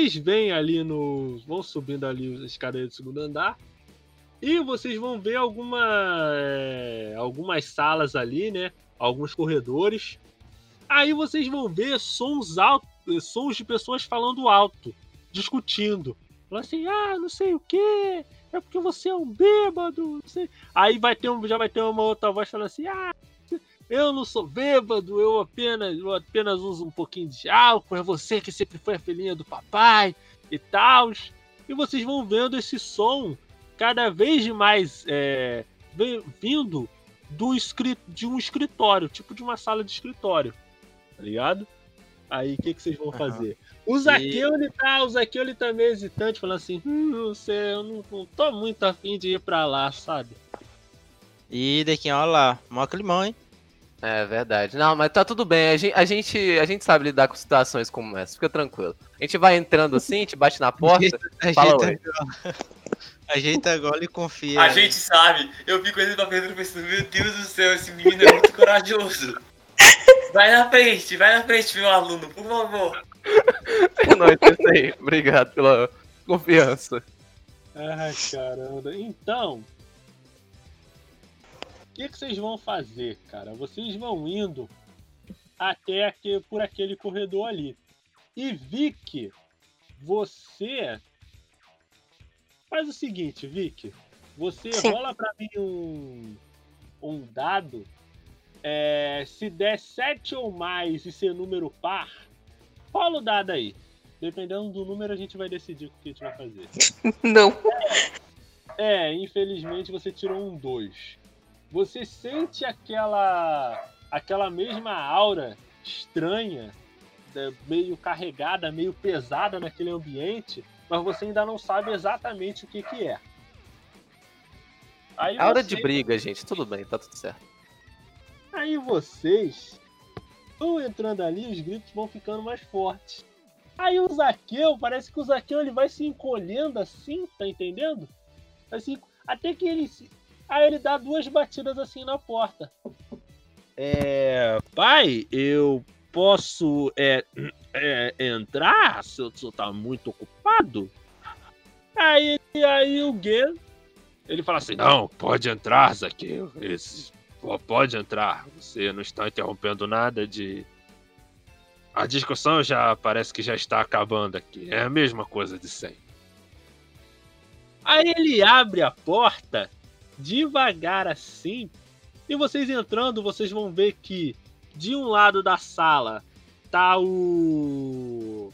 vocês vêm ali no. vão subindo ali as escadas do segundo andar. E vocês vão ver alguma, é, algumas salas ali, né? Alguns corredores. Aí vocês vão ver sons altos, sons de pessoas falando alto, discutindo. Falando assim, ah, não sei o que, é porque você é um bêbado. Aí vai ter um, já vai ter uma outra voz falando assim, ah, eu não sou bêbado, eu apenas, eu apenas uso um pouquinho de álcool, é você que sempre foi a filhinha do papai e tal. E vocês vão vendo esse som cada vez mais é, vindo do de um escritório, tipo de uma sala de escritório, tá ligado? Aí o que, que vocês vão fazer? Uhum. O Zaqueu, e... ele tá, o Zaqueu, ele tá meio hesitante, falando assim, hum, não sei, eu não, não tô muito afim de ir pra lá, sabe? E daqui, olha lá, mó climão, hein? É verdade. Não, mas tá tudo bem. A gente, a gente, a gente sabe lidar com situações como essa. Fica tranquilo. A gente vai entrando assim, a gente bate na porta. fala oi. Ajeita agora e confia. A gente sabe. Eu fico olhando pra Pedro pensando, meu Deus do céu, esse menino é muito corajoso. Vai na frente, vai na frente, meu aluno, por favor. É nóis, é isso aí. Obrigado pela confiança. Ai, caramba. Então, que, que vocês vão fazer, cara? Vocês vão indo até aqui, por aquele corredor ali. E Vic, você Faz o seguinte, Vic. Você Sim. rola para mim um, um dado. É, se der 7 ou mais e ser número par, rola o dado aí. Dependendo do número, a gente vai decidir o que a gente vai fazer. Não. É, é infelizmente você tirou um 2. Você sente aquela aquela mesma aura estranha, né, meio carregada, meio pesada naquele ambiente, mas você ainda não sabe exatamente o que, que é. Aí a hora de briga, gente, tudo bem, tá tudo certo. Aí vocês vão entrando ali, os gritos vão ficando mais fortes. Aí o Zaqueu, parece que o Zaqueu ele vai se encolhendo assim, tá entendendo? Assim, até que ele. Aí ele dá duas batidas assim na porta. É. Pai, eu posso é, é, entrar se o senhor tá muito ocupado? Aí, aí o Guen, ele fala assim, não, pode entrar, Zaqueu, pode entrar, você não está interrompendo nada de... A discussão já parece que já está acabando aqui, é a mesma coisa de sempre. Aí ele abre a porta devagar assim, e vocês entrando, vocês vão ver que de um lado da sala tá o.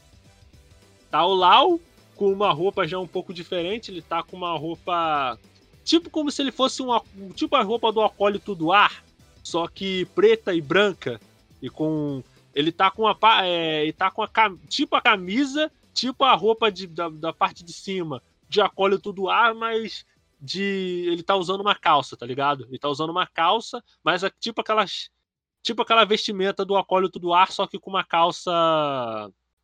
Tá o Lau com uma roupa já um pouco diferente. Ele tá com uma roupa. Tipo como se ele fosse uma. Tipo a roupa do acólito do ar. Só que preta e branca. E com. Ele tá com a. É, ele tá com a. Tipo a camisa. Tipo a roupa de, da, da parte de cima. De acólito do ar, mas de. Ele tá usando uma calça, tá ligado? Ele tá usando uma calça, mas é tipo aquelas tipo aquela vestimenta do acólito do ar, só que com uma calça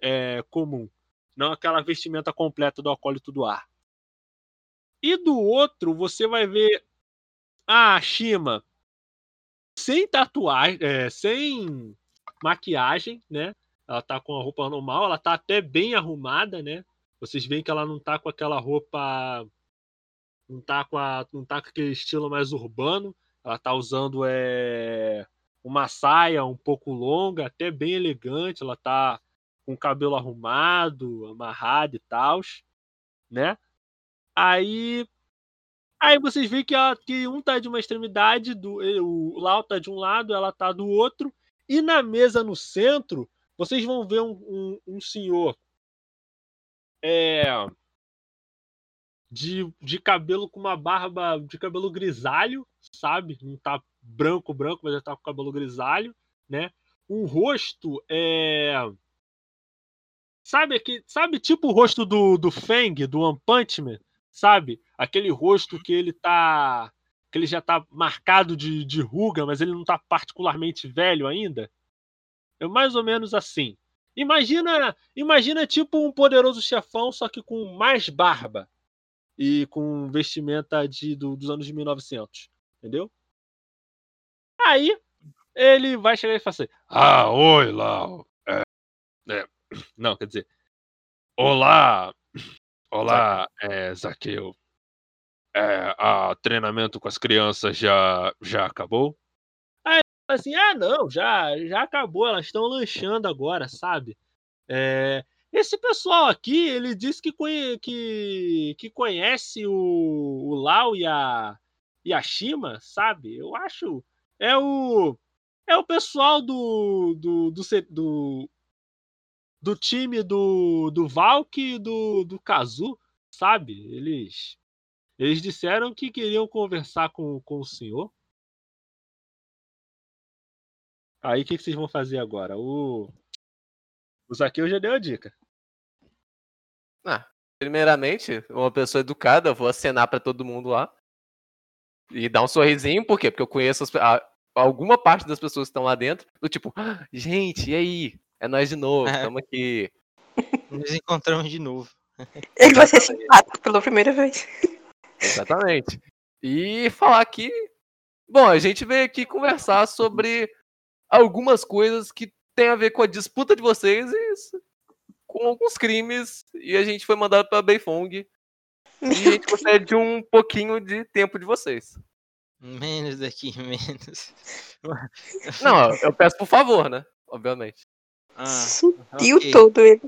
é, comum. Não aquela vestimenta completa do acólito do ar. E do outro, você vai ver a Shima sem tatuagem, é, sem maquiagem, né? Ela tá com a roupa normal, ela tá até bem arrumada, né? Vocês veem que ela não tá com aquela roupa. Não tá com, a, não tá com aquele estilo mais urbano. Ela tá usando é, uma saia um pouco longa, até bem elegante, ela tá com o cabelo arrumado, amarrado e tal, né? Aí aí vocês veem que, ela, que um tá de uma extremidade, do, o Lau tá de um lado, ela tá do outro, e na mesa no centro, vocês vão ver um, um, um senhor é, de, de cabelo com uma barba de cabelo grisalho, sabe? Não tá branco, branco, mas já tá com cabelo grisalho, né? Um rosto é. Sabe que sabe tipo o rosto do, do Fang, do One Punch Man? Sabe? Aquele rosto que ele tá. que ele já tá marcado de, de ruga, mas ele não tá particularmente velho ainda. É mais ou menos assim. Imagina, imagina tipo um poderoso chefão, só que com mais barba e com vestimenta de, do, dos anos de 1900, entendeu? Aí ele vai chegar e falar assim: Ah, oi, Lau. É, é, não, quer dizer, Olá! Olá, é, Zaqueu. É, a treinamento com as crianças já, já acabou? Aí assim: ah, não, já, já acabou, elas estão lanchando agora, sabe? É, esse pessoal aqui, ele disse que, conhe, que, que conhece o, o Lau e a, e a Shima, sabe? Eu acho. É o. É o pessoal do. do, do, do, do time do, do Valk e do, do Kazu, sabe? Eles. Eles disseram que queriam conversar com, com o senhor. Aí o que, que vocês vão fazer agora? O. O Zaqueu já deu a dica. Ah, primeiramente, uma pessoa educada, eu vou acenar pra todo mundo lá. E dar um sorrisinho, por quê? Porque eu conheço as, a, alguma parte das pessoas que estão lá dentro. Do tipo, ah, gente, e aí? É nós de novo, É. estamos aqui. Nos encontramos de novo. Ele vai ser simpático pela primeira vez. Exatamente. E falar que. Bom, a gente veio aqui conversar sobre algumas coisas que tem a ver com a disputa de vocês e com alguns crimes. E a gente foi mandado pra Beifong. E a gente gostaria de um pouquinho de tempo de vocês. Menos daqui, menos. Não, eu peço por favor, né? Obviamente. Ah, Sutil ok. todo ele.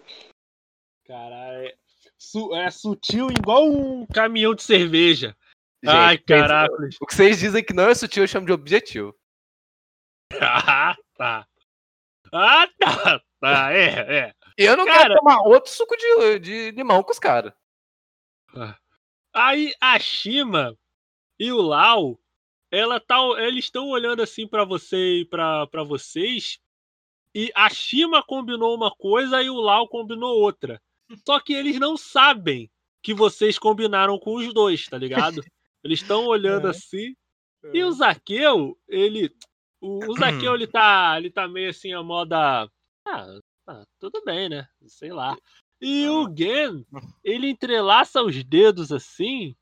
Caralho. É, su- é sutil igual um caminhão de cerveja. Gente, Ai, caraca. O que vocês dizem que não é sutil, eu chamo de objetivo. Ah, tá. Ah, tá. Tá, é, é. Eu não Cara- quero tomar outro suco de, de limão com os caras. Aí a Shima e o Lau, ela tá, eles estão olhando assim pra você e pra pra vocês. E a Shima combinou uma coisa e o Lau combinou outra. Só que eles não sabem que vocês combinaram com os dois, tá ligado? Eles estão olhando assim. E o Zaqueu, ele. O, o Zaqueu, ele tá. Ele tá meio assim, a moda. Ah, tá, tudo bem, né? Sei lá. E o Gen, ele entrelaça os dedos assim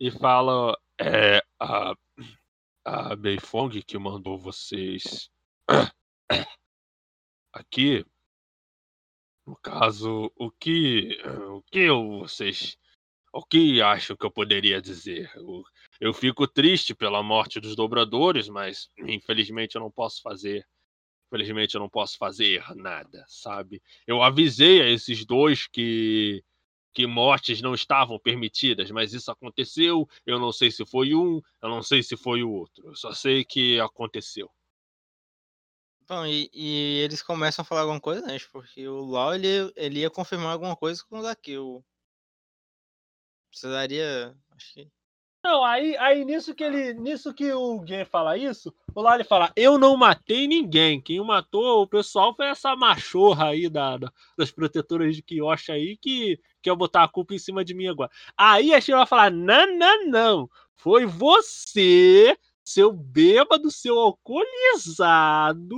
e fala. É. A. A Beifong que mandou vocês. Aqui. No caso, o que. O que eu- vocês. O que acham que eu poderia dizer? Eu, eu fico triste pela morte dos dobradores, mas infelizmente eu não posso fazer. Infelizmente eu não posso fazer nada, sabe? Eu avisei a esses dois que que mortes não estavam permitidas, mas isso aconteceu. Eu não sei se foi um, eu não sei se foi o outro. Eu só sei que aconteceu. Bom, e, e eles começam a falar alguma coisa antes, porque o Lau ele, ele ia confirmar alguma coisa com o Zaqueu. Precisaria. Acho que. Não, aí, aí nisso que ele, nisso que o Gen fala isso, o lá ele fala: "Eu não matei ninguém. Quem matou o pessoal foi essa machorra aí da, da- das protetoras de Kyoshi aí que quer botar a culpa em cima de mim agora". Aí a Shira vai falar: "Não, não, não. Foi você, seu bêbado, seu alcoolizado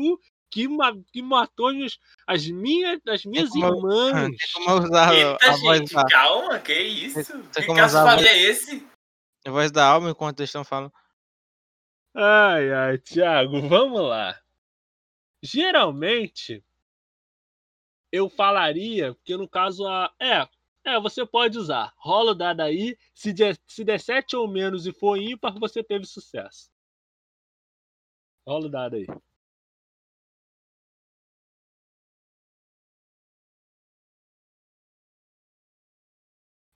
que, ma- que matou as, as minhas, as minhas como eu- irmãs". Tem como eu usar Eita, a voz gente, da, calma, que isso? Tem Que como caso usar a falha é esse? A voz da alma enquanto eles estão falando. Ai, ai, Thiago, vamos lá. Geralmente, eu falaria, porque no caso a. É, é, você pode usar. Rola o dado aí. Se der, se der 7 ou menos e for ímpar, você teve sucesso. Rola o dado aí.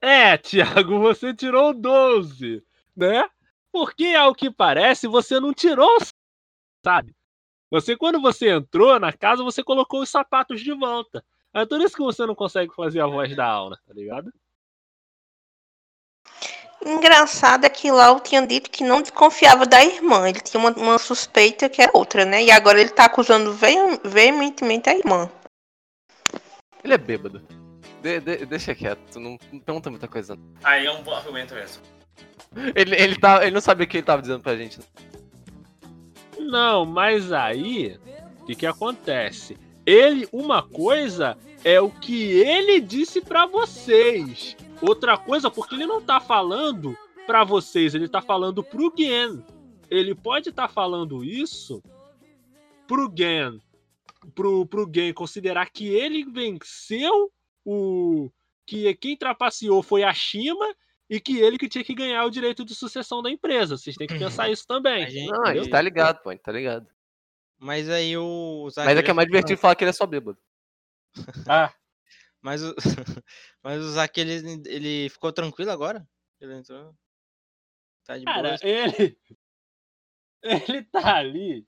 É, Thiago, você tirou 12, né? Porque, ao que parece, você não tirou, sabe? Você, quando você entrou na casa, você colocou os sapatos de volta. É por isso que você não consegue fazer a voz da Auna, tá ligado? Engraçado é que lá eu tinha dito que não desconfiava da irmã. Ele tinha uma, uma suspeita que é outra, né? E agora ele tá acusando veem- veementemente a irmã. Ele é bêbado. De- de- deixa quieto, não, não pergunta muita coisa. não. Aí é um bom argumento mesmo. Ele, ele, tá, ele não sabia o que ele tava dizendo pra gente. Não, mas aí, o que que acontece? Ele, uma coisa é o que ele disse pra vocês. Outra coisa, porque ele não tá falando pra vocês, ele tá falando pro Gen. Ele pode estar falando isso pro Gen, pro, pro Gen considerar que ele venceu o que quem trapaceou foi a Shima e que ele que tinha que ganhar o direito de sucessão da empresa. Vocês têm que pensar isso também. A gente- Não, a gente tá ligado, pô, a gente tá ligado. Mas aí o. Mas é que é mais divertido falar que ele é só bêbado. Ah, Mas o, mas o Zack, ele, ele ficou tranquilo agora? Ele entrou. Tá de cara, boa. ele. Ele tá ali.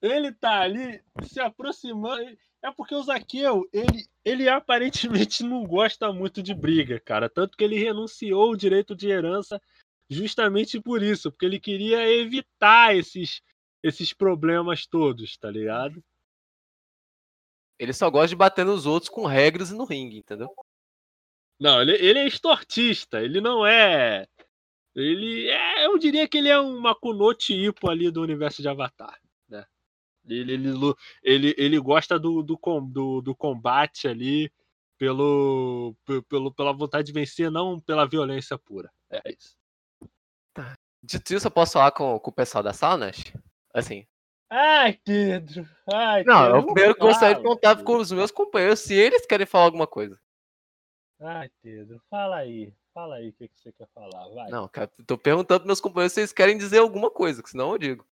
Ele tá ali se aproximando. É porque o Zaqueu, ele, ele aparentemente não gosta muito de briga, cara. Tanto que ele renunciou o direito de herança justamente por isso, porque ele queria evitar esses, esses problemas todos, tá ligado? Ele só gosta de bater nos outros com regras e no ringue, entendeu? Não, ele, ele é estortista, ele não é. Ele é. Eu diria que ele é um Makunochi Ippo ali do universo de Avatar. Ele, ele, ele, ele gosta do, do, com- do, do combate ali pelo, pe- pelo, pela vontade de vencer, não pela violência pura. É isso. Dito isso, eu posso falar com, com o pessoal da sala, Nash? Assim. Ai, Pedro. Ai, Não, Pedro, eu primeiro gostaria de Pedro. com os meus companheiros se eles querem falar alguma coisa. Ai, Pedro, fala aí. Fala aí o que, que você quer falar. Vai. Não, cara, tô perguntando pros meus companheiros se eles querem dizer alguma coisa, que senão eu digo.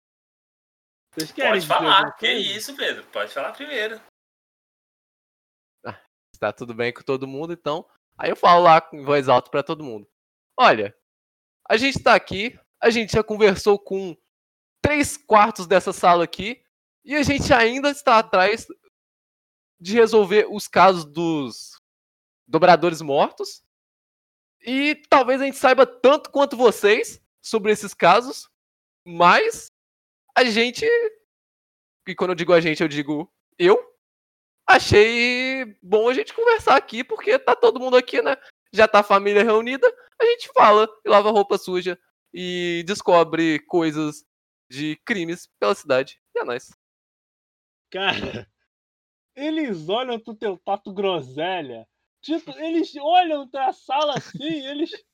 Vocês querem Pode falar. Que coisa? isso, Pedro? Pode falar primeiro. Se tá tudo bem com todo mundo, então. Aí eu falo lá em voz alta pra todo mundo. Olha, a gente tá aqui, a gente já conversou com três quartos dessa sala aqui, e a gente ainda está atrás de resolver os casos dos dobradores mortos. E talvez a gente saiba tanto quanto vocês sobre esses casos, mas a gente, e quando eu digo a gente, eu digo eu, achei bom a gente conversar aqui, porque tá todo mundo aqui, né? Já tá a família reunida, a gente fala e lava roupa suja e descobre coisas de crimes pela cidade. E é nóis. Cara, eles olham pro teu tato groselha. Tipo, eles olham pra sala assim, eles.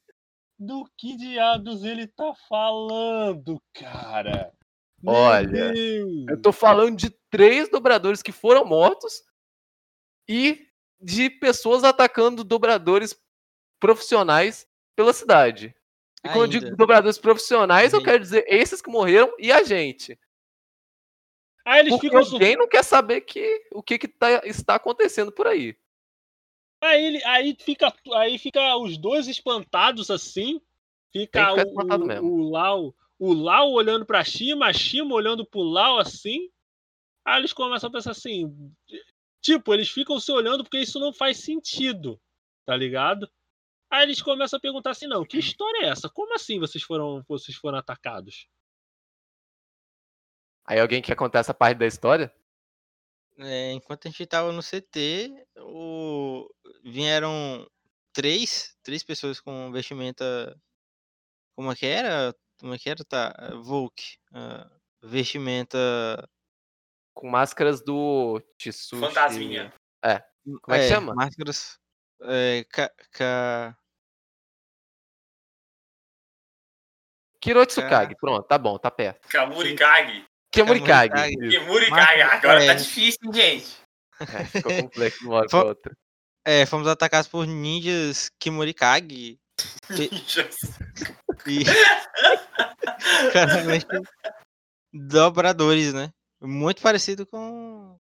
Do que diabos ele tá falando, cara? Meu Olha, Deus. Eu tô falando de três dobradores que foram mortos e de pessoas atacando dobradores profissionais pela cidade. E quando eu digo Ainda. dobradores profissionais, eu Gente. quero dizer esses que morreram e a gente. Aí eles Porque ficam. sur- alguém não quer saber que, o que, que tá- está acontecendo por aí. Aí, ele- aí, fica, aí fica os dois espantados assim. Fica o, espantado o, mesmo. o Lau, o Lau olhando pra Shima, a Shima olhando pro Lau assim. Aí eles começam a pensar assim. Tipo, eles ficam se olhando porque isso não faz sentido. Tá ligado? Aí eles começam a perguntar assim, não, que história é essa? Como assim vocês foram, vocês foram atacados? Aí alguém quer contar essa parte da história? É, enquanto a gente tava no CT, o... vieram três, três pessoas com vestimenta. Como é que era? Como é que era? Tá. Volk. ah, vestimenta. Com máscaras do Tsushi. Fantasminha. Como é que chama? Máscaras. É, ca, ca- Kirotsukage. Pronto, tá bom, tá perto. Kamurikage. Kemurikage. Kamurikage. isso. Kimurikage. Agora tá É. difícil, gente. É, ficou complexo de uma hora pra outra. É, fomos atacados por ninjas Kimurikage. E. Dobradores, né? Muito parecido com.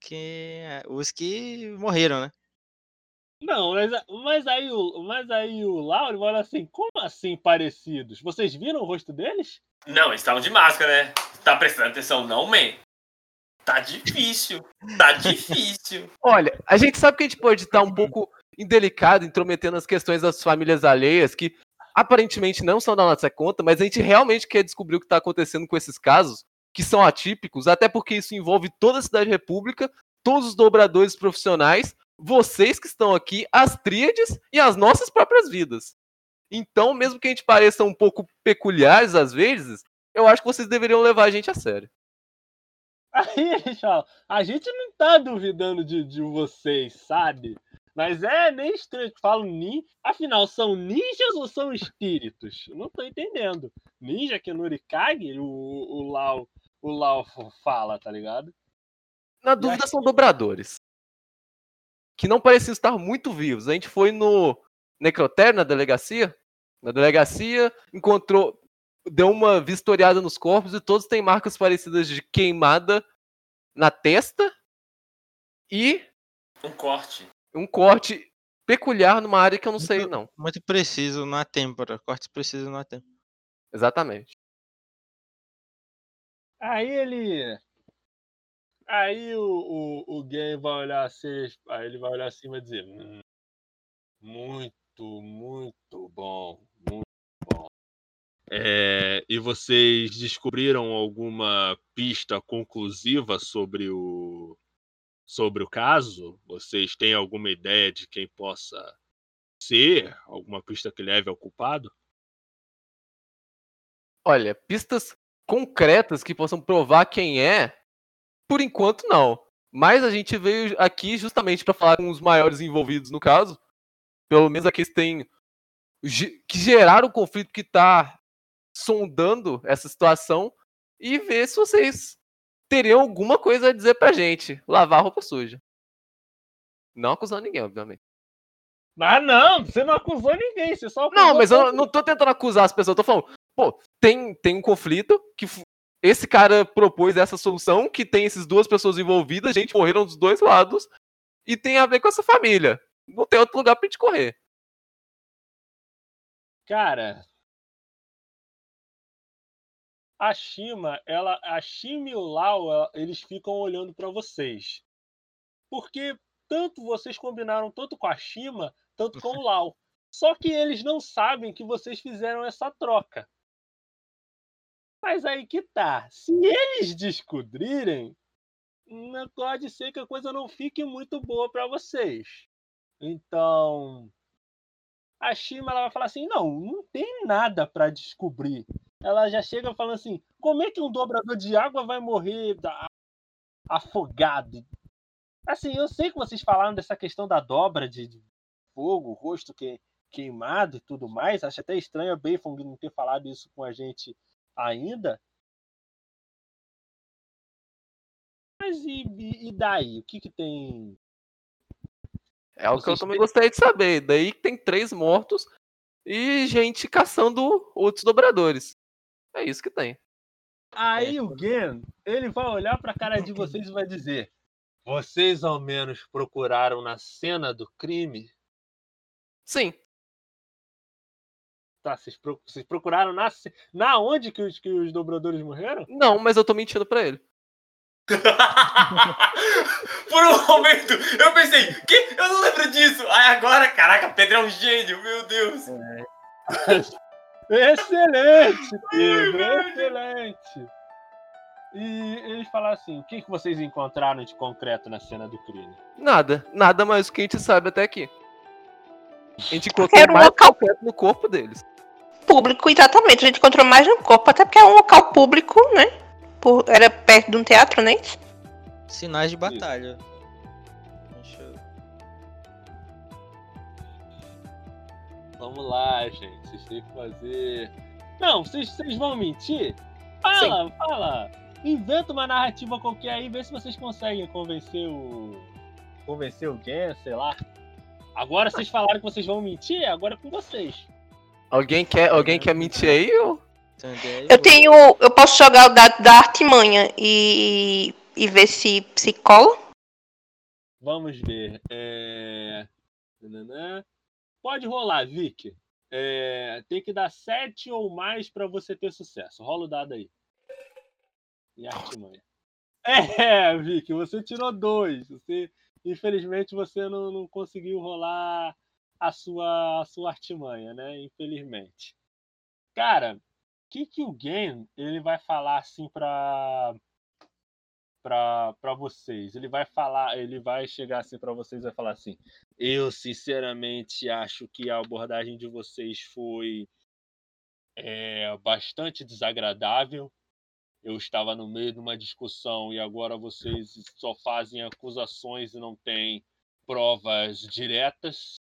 Que. Os que morreram, né? Não, mas, mas aí o, mas aí o Lau ele olha assim, como assim parecidos? Vocês viram o rosto deles? Não, eles estavam de máscara, né? Tá prestando atenção, não, man? Tá difícil. Tá difícil. Olha, a gente sabe que a gente pode estar um pouco indelicado, intrometendo as questões das famílias alheias, que aparentemente não são da nossa conta, mas a gente realmente quer descobrir o que está acontecendo com esses casos, que são atípicos, até porque isso envolve toda a Cidade República, todos os dobradores profissionais, vocês que estão aqui, as tríades e as nossas próprias vidas. Então, mesmo que a gente pareça um pouco peculiares às vezes, eu acho que vocês deveriam levar a gente a sério. Aí falam, a gente não tá duvidando de, de vocês, sabe? Mas é meio estranho que falam ninja. Afinal, são ninjas ou são espíritos? Eu não tô entendendo. Ninja que é Nurikage, o, o Lau, o Lau fala, tá ligado? Na dúvida, são dobradores. que não pareciam estar muito vivos. A gente foi no necrotério, na delegacia. Na delegacia, encontrou, deu uma vistoriada nos corpos e todos têm marcas parecidas de queimada na testa e Um corte. Um corte peculiar numa área que eu não sei, não. Muito preciso na têmpora. Cortes precisos na têmpora. Exatamente. Aí ele. Aí o, o, o game vai olhar assim. Aí ele vai olhar assim e vai dizer. "Hum, muito, muito bom. Muito bom. É, e vocês descobriram alguma pista conclusiva sobre o. Sobre o caso? Vocês têm alguma ideia de quem possa ser? Alguma pista que leve ao culpado? Olha, pistas concretas que possam provar quem é, por enquanto não. Mas a gente veio aqui justamente para falar com os maiores envolvidos no caso. Pelo menos aqueles que têm que geraram o conflito que está sondando essa situação e ver se vocês teriam alguma coisa a dizer pra gente. Lavar a roupa suja. Não acusando ninguém, obviamente. Ah, não! Você não acusou ninguém, você só Não, mas eu não tô tentando acusar as pessoas, eu tô falando, pô, tem, tem um conflito que esse cara propôs essa solução, que tem essas duas pessoas envolvidas, gente morreram dos dois lados, e tem a ver com essa família. Não tem outro lugar pra gente correr. Cara, a Shima, ela, a Shima e o Lau, eles ficam olhando pra vocês. Porque tanto vocês combinaram tanto com a Shima, tanto com o Lau. Só que eles não sabem que vocês fizeram essa troca. Mas aí que tá. Se eles descobrirem, pode ser que a coisa não fique muito boa pra vocês. Então, a Shima ela vai falar assim: não, não tem nada pra descobrir. Ela já chega falando assim: como é que um dobrador de água vai morrer da- afogado? Assim, eu sei que vocês falaram dessa questão da dobra de, de fogo, rosto que, queimado e tudo mais. Acho até estranho a Bayfong não ter falado isso com a gente ainda. Mas e, e- e daí? O que, que tem É o que eu também gostaria de saber. Daí tem três mortos e gente caçando outros dobradores. É isso que tem. Aí o Gen, ele vai olhar pra cara de vocês e vai dizer: Vocês ao menos procuraram na cena do crime? Sim, Tá, vocês, pro- vocês procuraram na, na onde que os, que os dobradores morreram? não, mas eu tô mentindo pra ele. Por um momento, eu pensei, que? Eu não lembro disso. Aí agora, caraca, Pedro é um gênio, meu Deus. Excelente, Pedro, excelente. E eles falaram assim: o que, que vocês encontraram de concreto na cena do crime? Nada, nada mais do que a gente sabe até aqui. A gente encontrou Era um mais local- concreto no corpo deles. Público, exatamente. A gente encontrou mais no corpo, até porque é um local público, né? Por- era perto de um teatro, né? Sinais de batalha. Deixa Vamos lá, gente. Vocês têm que fazer. Não, vocês, vocês vão mentir? Fala, fala. Inventa uma narrativa qualquer aí, vê se vocês conseguem convencer o. Convencer o Gen, sei lá. Agora vocês falaram que vocês vão mentir, agora é com vocês. Alguém quer, alguém quer mentir aí? Ou... Eu tenho. Eu posso jogar o dado da artimanha e, e ver se, se cola. Vamos ver. É... nananã. Pode rolar, Vic. É, Tem que dar 7 ou mais pra você ter sucesso. Rola o dado aí. E artimanha. É, Vic, você tirou dois. Você, infelizmente, você não, não conseguiu rolar a sua, a sua artimanha, né? Infelizmente. Cara, o que, que o Game ele vai falar assim pra, pra vocês? Ele vai falar, ele vai chegar assim pra vocês e vai falar assim: Eu sinceramente acho que a abordagem de vocês foi é, bastante desagradável. Eu estava no meio de uma discussão e agora vocês só fazem acusações e não têm provas diretas.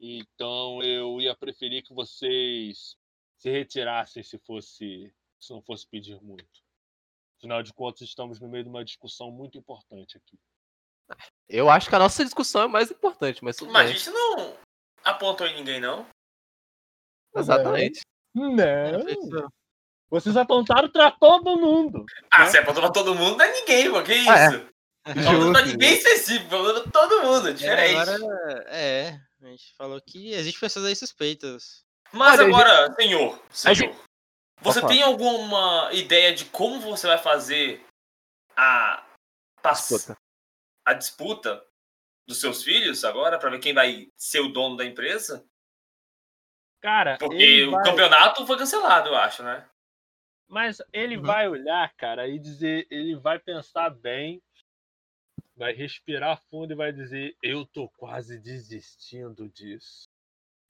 Então eu ia preferir que vocês se retirassem se fosse se não fosse pedir muito. Afinal de contas, estamos no meio de uma discussão muito importante aqui. Eu acho que a nossa discussão é mais importante, mas tudo Mas a gente não apontou em ninguém, não. Exatamente. Não. Vocês apontaram pra todo mundo. Ah, Né? você apontou pra todo mundo, não é ninguém, pô. Que isso? Ah, é. Apontou pra ninguém específico, falando pra todo mundo, é É, diferente. agora, é, a gente falou que existe pessoas aí suspeitas. Mas Olha, agora, senhor, A senhor, você Opa. tem alguma ideia de como você vai fazer a, pass- Escuta. a disputa dos seus filhos agora, pra ver quem vai ser o dono da empresa? Cara, Porque ele o vai... campeonato foi cancelado, eu acho, né? Mas ele Uhum. vai olhar, cara, e dizer, ele vai pensar bem, vai respirar fundo e vai dizer: Eu tô quase desistindo disso.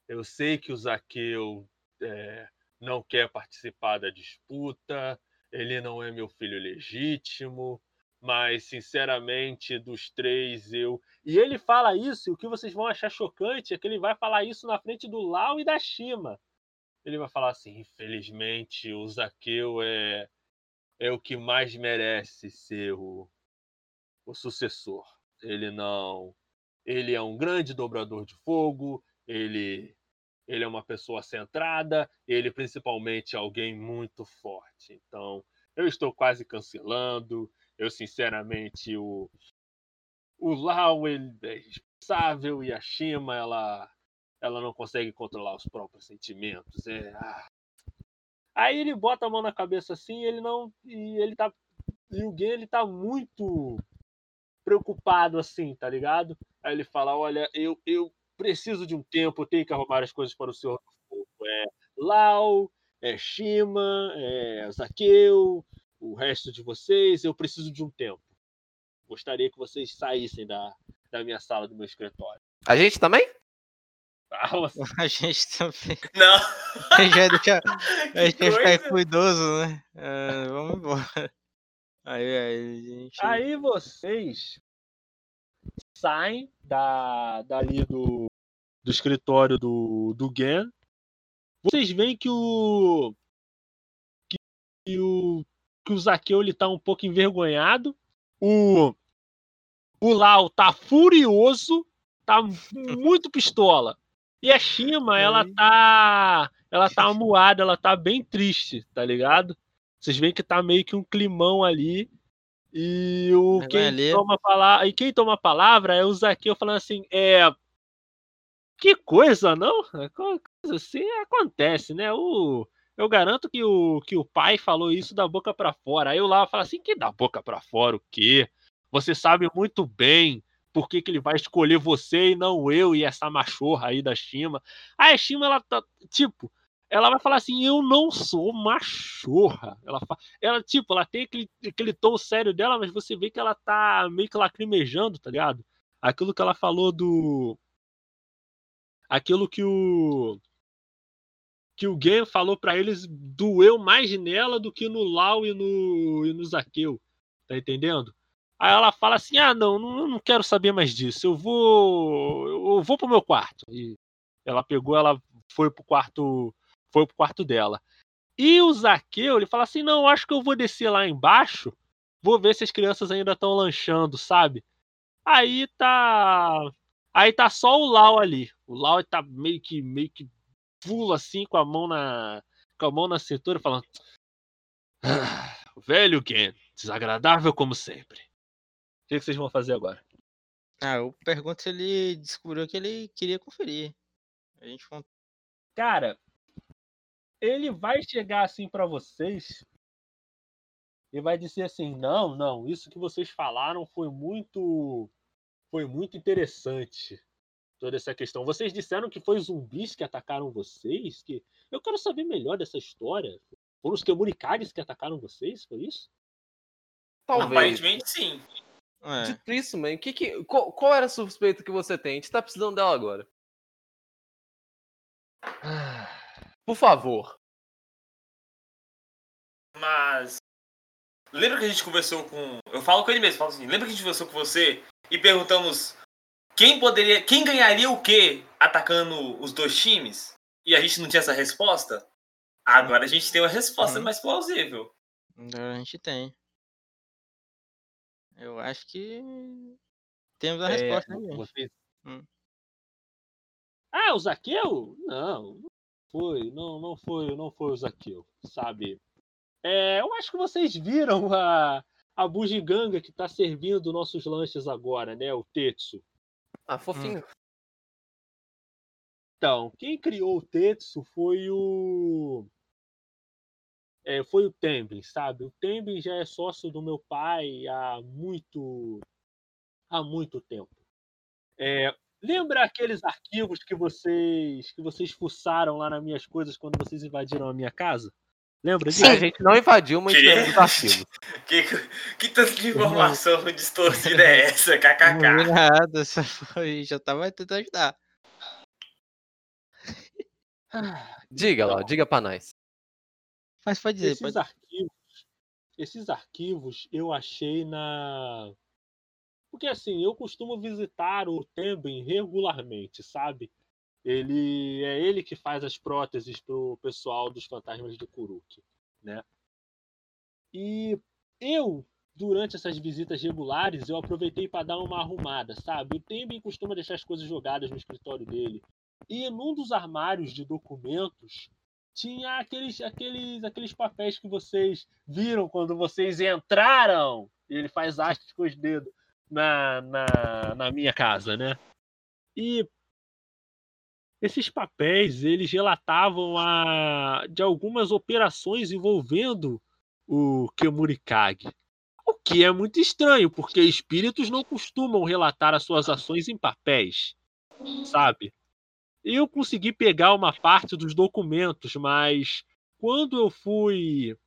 Eu sei que o Zaqueu é, não quer participar da disputa, ele não é meu filho legítimo, mas sinceramente, dos três, eu. E ele fala isso, e o que vocês vão achar chocante é que ele vai falar isso na frente do Lau e da Shima ele vai falar assim: infelizmente, o Zaqueu é, é o que mais merece ser o, o sucessor. Ele não. Ele é um grande dobrador de fogo, ele, ele é uma pessoa centrada, ele principalmente é alguém muito forte. Então, eu estou quase cancelando. Eu, sinceramente, o, o Lau ele é responsável e a Shima, ela ela não consegue controlar os próprios sentimentos. É, ah. Aí ele bota a mão na cabeça assim, ele não e ele tá e o Gay ele tá muito preocupado assim, tá ligado? Aí ele fala: "Olha, eu eu preciso de um tempo, eu tenho que arrumar as coisas para o Senhor do Fogo. É Lau, é Shima, é Zaqueu, o resto de vocês, eu preciso de um tempo. Gostaria que vocês saíssem da, da minha sala, do meu escritório. A gente também? Ah, você- A gente também. Não. A gente vai deixar. A gente vai ficar cuidoso, né? Ah, vamos embora. Aí, aí, a gente. Aí vocês saem da, dali do, do escritório do, do Gen. Vocês veem que o. Que, que o. Que o Zaqueu ele tá um pouco envergonhado. O. O Lau tá furioso. Tá muito pistola. E a Shima, ela tá. Ela tá amuada, ela tá bem triste, tá ligado? Vocês veem que tá meio que um climão ali. E o quem ali. toma a palavra, e quem toma a palavra é o Zaqueu falando assim, é que coisa, não? Coisa assim acontece, né? O eu garanto que o que o pai falou isso da boca pra fora. Aí o Lava fala assim, que da boca pra fora o quê? Você sabe muito bem por que, que ele vai escolher você e não eu e essa machorra aí da Shima. Aí a Shima, ela tá, tipo, ela vai falar assim, eu não sou machorra. Ela, ela tipo, ela tem aquele, aquele tom sério dela, mas você vê que ela tá meio que lacrimejando, tá ligado? Aquilo que ela falou do. Aquilo que o. Que o Gen falou pra eles doeu mais nela do que no Lau e no, e no Zaqueu. Tá entendendo? Aí ela fala assim: ah, não, não, não quero saber mais disso. Eu vou. Eu vou pro meu quarto. E ela pegou, ela foi pro quarto. Foi pro quarto dela. E o Zaqueu, ele fala assim: não, eu acho que eu vou descer lá embaixo. Vou ver se as crianças ainda estão lanchando, sabe? Aí tá. Aí tá só o Lau ali. O Lau tá meio que meio que pula assim com a mão na com a mão na cintura falando: "Ah, "Velho Ken, desagradável como sempre. O que, que vocês vão fazer agora?" Ah, eu pergunto se ele descobriu que ele queria conferir. A gente conta. Cara, ele vai chegar assim pra vocês e vai dizer assim: "Não, não, isso que vocês falaram foi muito foi muito interessante. Toda essa questão. Vocês disseram que foi zumbis que atacaram vocês? Que eu quero saber melhor dessa história. Foram os Kemurikages que atacaram vocês? Foi isso? Talvez. Aparentemente sim. É, Dito isso, man, que que, qual, qual era a suspeita que você tem? A gente tá precisando dela agora. Por favor. Mas. Lembra que a gente conversou com. Eu falo com ele mesmo, falo assim, lembra que a gente conversou com você e perguntamos quem poderia. Quem ganharia o quê atacando os dois times? E a gente não tinha essa resposta? Agora a gente tem uma resposta Uhum. mais plausível. agora a gente tem. Eu acho que. Temos a É, resposta aí. vocês- Hum. Ah, o Zaqueu? Não, não foi, não, não foi, não foi o Zaqueu, sabe? É, eu acho que vocês viram a, a bugiganga que tá servindo nossos lanches agora, né? O Tetsu. Ah, fofinho. Então, quem criou o Tetsu foi o. É, foi o Tembin, sabe? O Tembin já é sócio do meu pai há muito. há muito tempo. É, lembra aqueles arquivos que vocês que vocês fuçaram lá nas minhas coisas quando vocês invadiram a minha casa? Lembra disso? Sim. A gente não invadiu, mas Que? os arquivos. Que, que tanto de informação distorcida é essa? Não vi KKK. nada, só foi, já tava tentando ajudar. Diga lá, Então. diga pra nós. Mas pode dizer, esses pode arquivos, esses arquivos eu achei na porque assim, eu costumo visitar o Tembin regularmente, sabe? Ele é ele que faz as próteses pro pessoal dos fantasmas de Kuruk, né? E eu durante essas visitas regulares, eu aproveitei para dar uma arrumada, sabe? O Tembin costuma deixar as coisas jogadas no escritório dele. E num dos armários de documentos tinha aqueles, aqueles, aqueles papéis que vocês viram quando vocês entraram. E ele faz hastes com os dedos na, na, na minha casa, né? E esses papéis, eles relatavam a, de algumas operações envolvendo o Kemurikage. O que é muito estranho, porque espíritos não costumam relatar as suas ações em papéis, sabe? Eu consegui pegar uma parte dos documentos, mas quando eu fui.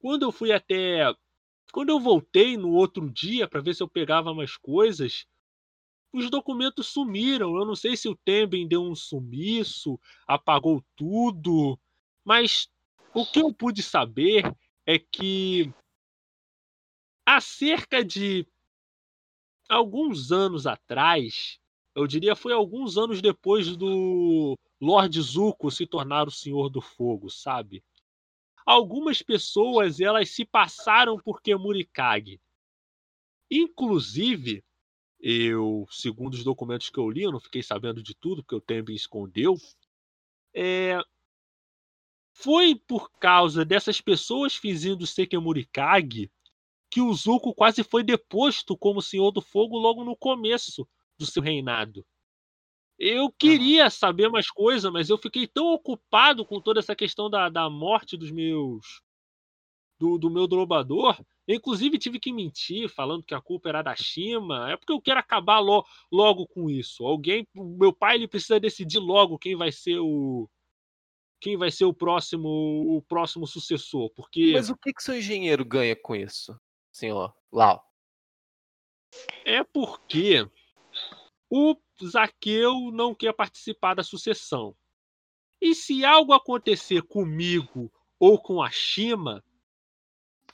Quando eu fui até. Quando eu voltei no outro dia para ver se eu pegava mais coisas, os documentos sumiram. Eu não sei se o Tembin deu um sumiço, apagou tudo, mas o que eu pude saber é que há cerca de alguns anos atrás, eu diria foi alguns anos depois do Lord Zuko se tornar o Senhor do Fogo, sabe? Algumas pessoas elas se passaram por Kemurikage. Inclusive, eu, segundo os documentos que eu li, eu não fiquei sabendo de tudo, porque o Tembin escondeu. É, foi por causa dessas pessoas fingindo ser Kemurikage que o Zuko quase foi deposto como Senhor do Fogo logo no começo do seu reinado. Eu queria saber mais coisa, mas eu fiquei tão ocupado com toda essa questão da, da morte dos meus. Do, do meu drobador. Eu, inclusive, tive que mentir, falando que a culpa era da Shima. É porque eu quero acabar lo, logo com isso. Alguém. Meu pai ele precisa decidir logo quem vai ser o. Quem vai ser o próximo, o próximo sucessor. Porque. Mas o que, que seu engenheiro ganha com isso, senhor Lau? É porque o Zaqueu não quer participar da sucessão. E se algo acontecer comigo ou com a Shima,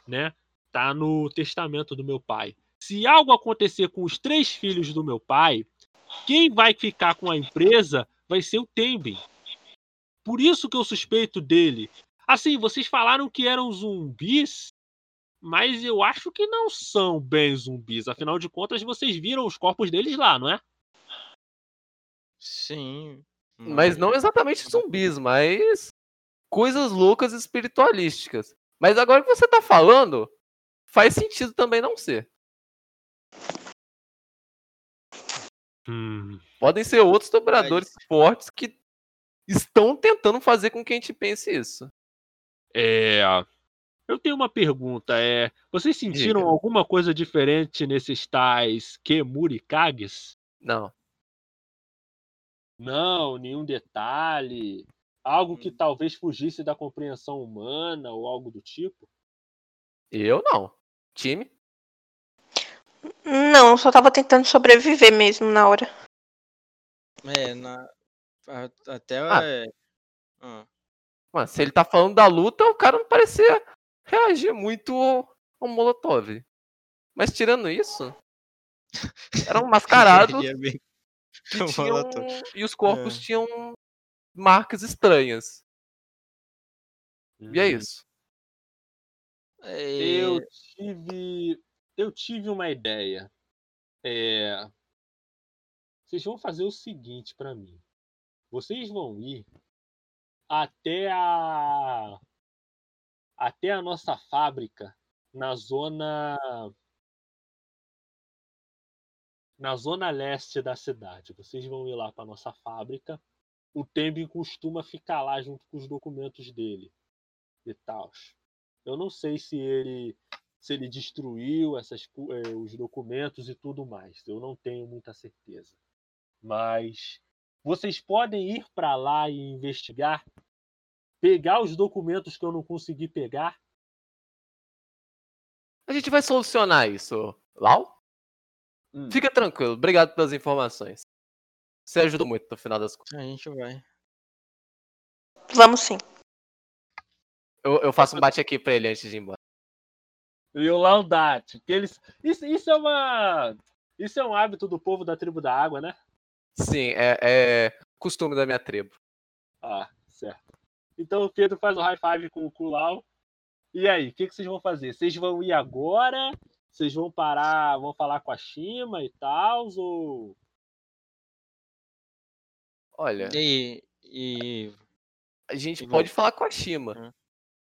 né? Tá no testamento do meu pai. Se algo acontecer com os três filhos do meu pai, quem vai ficar com a empresa vai ser o Tembin. Por isso que eu suspeito dele. Assim, vocês falaram que eram zumbis, mas eu acho que não são bem zumbis. Afinal de contas, vocês viram os corpos deles lá, não é? Sim. Mas não exatamente zumbis, mas coisas loucas espiritualísticas. Mas agora que você tá falando, faz sentido também não ser. Hum. Podem ser outros dobradores fortes que estão tentando fazer com que a gente pense isso. É. Eu tenho uma pergunta. É, vocês sentiram Diga. alguma coisa diferente nesses tais Kemurikages? Não. Não, nenhum detalhe. Algo que Hum. talvez fugisse da compreensão humana ou algo do tipo? Eu não. Time? Não, eu só tava tentando sobreviver mesmo na hora. É, na. Até. Ah. é, ah. Mano, se ele tá falando da luta, o cara não parecia reagir muito ao Molotov. Mas tirando isso, eram mascarados Reagia o tinham, Molotov. e os corpos É. tinham marcas estranhas. E é Hum. isso. É, Eu tive. Eu tive uma ideia. É, vocês vão fazer o seguinte pra mim. Vocês vão ir até a até a nossa fábrica na zona na zona leste da cidade. Vocês vão ir lá para nossa fábrica. O Tembin costuma ficar lá junto com os documentos dele e tal. Eu não sei se ele se ele destruiu essas, eh, os documentos e tudo mais. Eu não tenho muita certeza. Mas vocês podem ir para lá e investigar, pegar os documentos que eu não consegui pegar. A gente vai solucionar isso. Lau? Hum. Fica tranquilo. Obrigado pelas informações. Você ajudou muito no final das contas. A gente vai. Vamos sim. Eu, eu faço um bate aqui pra ele antes de ir embora. E o Laudate. Que eles... isso, isso é uma. Isso é um hábito do povo da tribo da água, né? Sim, é, é costume da minha tribo. Ah, certo. Então o Pedro faz o high five com o Kulau. E aí, o que, que vocês vão fazer? Vocês vão ir agora? Vocês vão parar, vão falar com a Shima e tal? Ou. Olha, E, e a gente e vai- pode falar com a Shima. Hum.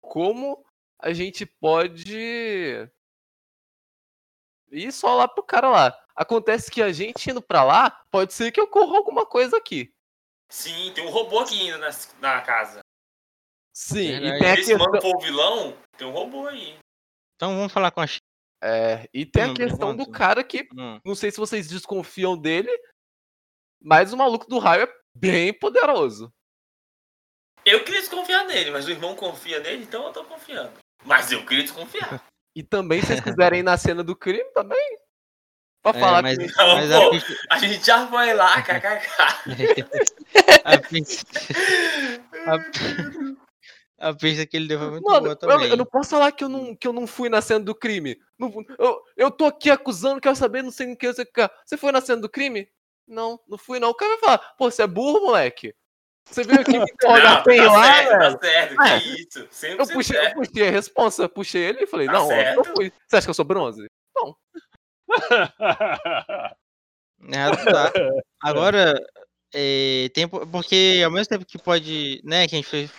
Como a gente pode ir só lá pro cara lá. Acontece que a gente indo pra lá, pode ser que ocorra alguma coisa aqui. Sim, tem um robô aqui indo na, na casa. Sim, e Verdade. tem a mano questão, for o vilão, tem um robô aí. então vamos falar com a China. É, e tem a questão do cara que, Hum, não sei se vocês desconfiam dele, mas o maluco do raio é bem poderoso. Eu queria desconfiar nele, mas o irmão confia nele, então eu tô confiando. Mas eu queria desconfiar. E também, se vocês quiserem ir na cena do crime, também. Pra É, falar mas- que Não, Mas pô, a pista, a gente já foi lá, kkk. a pista, a, a pista que ele deu foi muito Mano, boa eu, também. eu não posso falar que eu não, que eu não fui na cena do crime. Não- eu, eu tô aqui acusando, quero saber, não sei o que, não sei o que. Você foi na cena do crime? Não, não fui não. O cara vai falar, pô, você é burro, moleque. Você veio aqui me Não, interrogar bem tá lá, certo, velho. tá certo, É. que isso. Sempre Eu puxei, eu puxei a responsa, puxei ele e falei, Tá não, ó, eu certo. fui. Você acha que eu sou bronze? Errado tá. Agora, é, tem, po- porque ao mesmo tempo que pode, né, que a gente fez,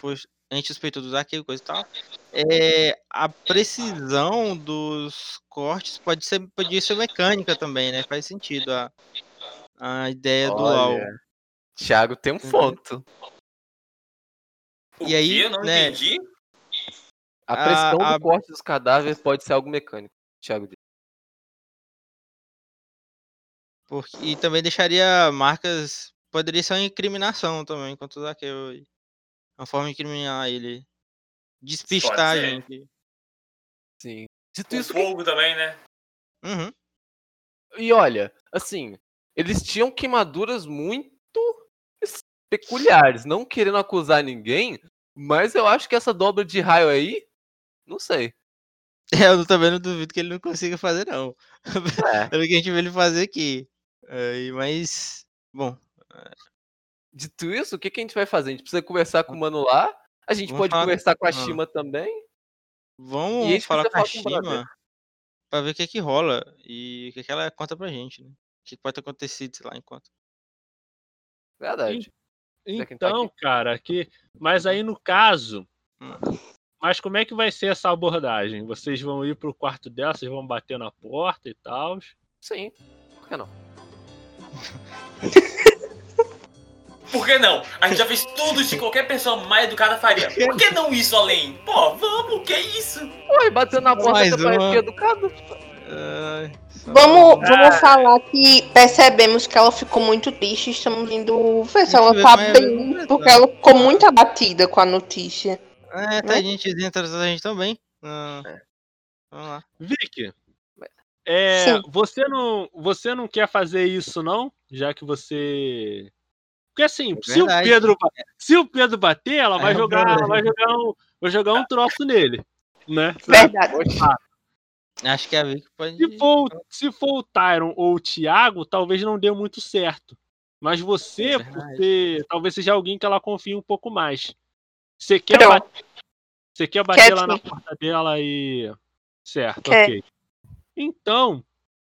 foi, a gente suspeitou dos arquivos e coisa e tal, é, a precisão dos cortes pode ser, podia ser mecânica também, né? Faz sentido a, a ideia do LoL. Olha, Thiago tem um ponto. O E aí? Eu não né, entendi. A A- pressão a- do corte dos cadáveres pode ser algo mecânico, Thiago. disse. Porque, e também deixaria marcas. Poderia ser uma incriminação também contra o Zaqueu. E Uma forma de incriminar ele. Despistar a gente. Sim. Dito O isso, fogo também, né? Uhum. E olha, assim, eles tinham queimaduras muito es- peculiares, não querendo acusar ninguém, mas eu acho que essa dobra de raio aí, não sei. Eu também não duvido que ele não consiga fazer, não. É, Pelo que a gente vê ele fazer aqui. Aí, mas. Bom, dito isso, o que, que a gente vai fazer? A gente precisa conversar com o mano lá, a gente Vamos pode falar- conversar com a ah. Shima também. E a vamos gente falar precisa com a falar com o Shima pra ver o que que rola e o que que ela conta pra gente, né? O que pode ter acontecido, sei lá, enquanto. Verdade. Que tá Então, aqui. cara, aqui. Mas aí no caso. Hum. Mas como é que vai ser essa abordagem? Vocês vão ir pro quarto dela, vocês vão bater na porta e tal. Sim. Por que não? Por que não? A gente já fez tudo que qualquer pessoa mais educada faria. Por que não isso além? Pô, vamos, que isso? Oi, bateu na porta Mais você parece uma. que é educado. Ai, só- Vamos, vamos falar que percebemos que ela ficou muito triste. Estamos indo ver se A gente ela tá como é- bem. Porque ela ficou muito abatida com a notícia. É, tá, a gente entra a gente também. Ah, Vamos lá. Vicky, é, Sim. você não, você não quer fazer isso não? Já que você porque assim, É se o. Pedro ba- se o Pedro bater, ela vai É jogar, ela vai jogar um, vai jogar um troço nele, né? Verdade. Acho que a Vicky pode. Se for, o- se for o Tyron ou o Thiago, talvez não dê muito certo. Mas você, É por verdade. ser, talvez seja alguém que ela confie um pouco mais. Você quer, Pronto. bater, você quer bater lá na porta dela e. Certo, Quer. ok. Então,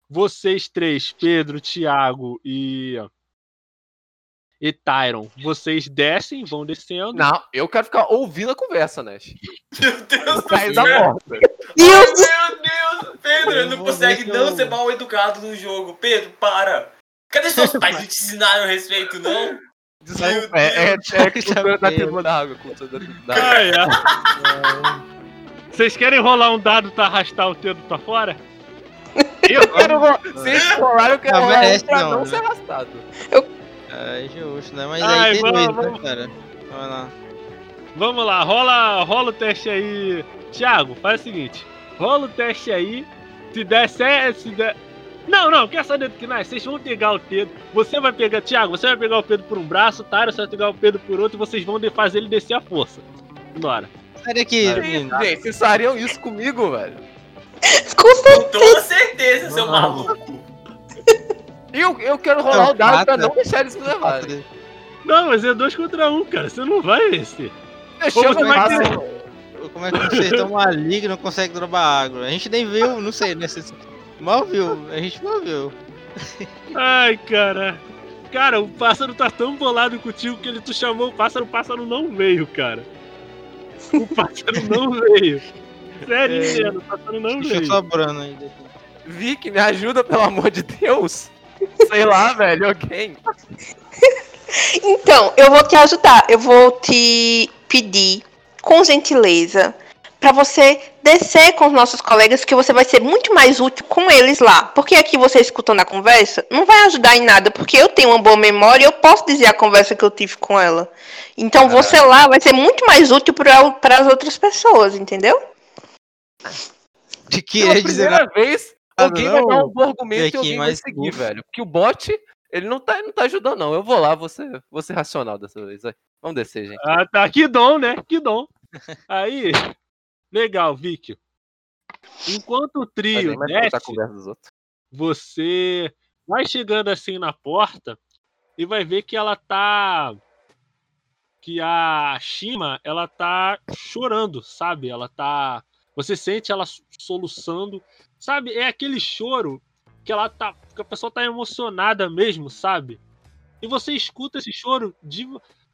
vocês três, Pedro, Thiago e. E Tyron, vocês descem, vão descendo. Não, eu quero ficar ouvindo a conversa, Nash. Meu Deus do Sair da céu. porta. Deus Meu Deus, Pedro, Eu não consegue que não eu- ser mal educado no jogo. Pedro, para. Cadê seus pais? Não te ensinaram respeito, não? Desculpa, é, é, é cultura da tribo da água, cultura da tribo da água. Vocês querem rolar um dado pra arrastar o dedo pra fora? Eu quero ro- Se eles rolar, eu quero rolar um pra não, não né? ser arrastado. É justo, né? Mas Ai, aí tem vamos, doido, né, vamos. cara? Vai lá. Vamos lá, rola, rola o teste aí. Thiago, faz o seguinte: rola o teste aí. Se der certo, se der. Não, não, quer saber do que mais? Vocês vão pegar o Pedro. Você vai pegar, Thiago, você vai pegar o Pedro por um braço, Tyro, você vai pegar o Pedro por outro e vocês vão fazer ele descer a força. Bora. Sai daqui, Que menino. gente? Vocês fariam isso comigo, velho? Com certeza. Com toda certeza, seu maluco. Eu, eu quero rolar Não, o dado pra não deixar eles me levarem. Não, mas é dois contra um, cara. Você não vai vencer. Deixa eu você vai faço- querer- Como é que um sertão maligno não consegue dropar água? A gente nem viu, não sei, né? Vocês mal viu, a gente mal viu. Ai, cara. Cara, o pássaro tá tão bolado contigo que ele tu chamou o pássaro, o pássaro não veio, cara. O pássaro não veio. Sério, É. o pássaro não Fica veio. sobrando ainda. Vic, me ajuda, pelo amor de Deus. Sei lá, velho, alguém. Então, eu vou te ajudar. Eu vou te pedir, com gentileza, pra você descer com os nossos colegas, que você vai ser muito mais útil com eles lá. Porque aqui você escutando a conversa não vai ajudar em nada, porque eu tenho uma boa memória e eu posso dizer a conversa que eu tive com ela. Então, você lá vai ser muito mais útil para as outras pessoas, entendeu? De que ia dizer primeira vez, alguém vai não. dar um bom argumento e Aqui, alguém vai seguir, velho. Porque o bot, ele não tá, não tá ajudando, não. Eu vou lá, vou ser, vou ser racional dessa vez. Vai. Vamos descer, gente. Ah, tá. Que dom, né? Que dom. Aí, legal, Vicky. Enquanto o Vai trio desce, você vai chegando assim na porta e vai ver que ela tá. Que a Shima, ela tá chorando, sabe? Ela tá. Você sente ela soluçando. Sabe? É aquele choro que ela tá. Que a pessoa tá emocionada mesmo, sabe? E você escuta esse choro de.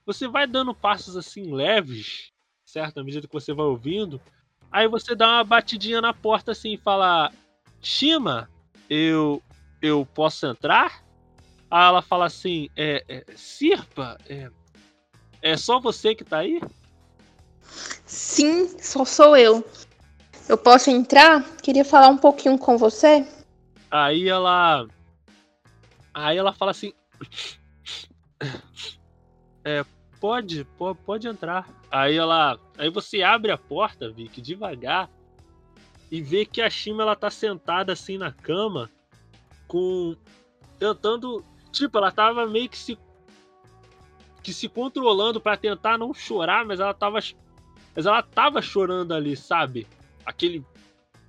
Você vai dando passos assim leves, certo? À medida que você vai ouvindo. Aí você dá uma batidinha na porta assim e fala: Shima, eu eu posso entrar? Aí ela fala assim: é, é, Sirpa, é, é só você que tá aí? Sim, só sou eu. Eu posso entrar? Queria falar um pouquinho com você. Aí ela. Aí ela fala assim. É, pode, pode, entrar. Aí ela. Aí você abre a porta, Vic, devagar. E vê que a Shima ela tá sentada assim na cama. Com. Tentando. Tipo, ela tava meio que se. Que se controlando pra tentar não chorar, mas ela tava. Mas ela tava chorando ali, sabe? Aquele.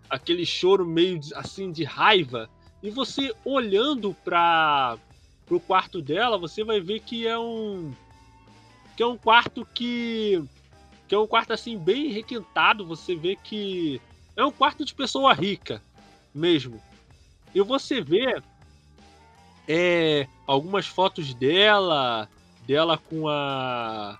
Aquele choro meio assim de raiva. E você olhando para pro quarto dela, você vai ver que é um que é um quarto que que é um quarto assim bem requintado, você vê que é um quarto de pessoa rica mesmo. E você vê é, algumas fotos dela, dela com a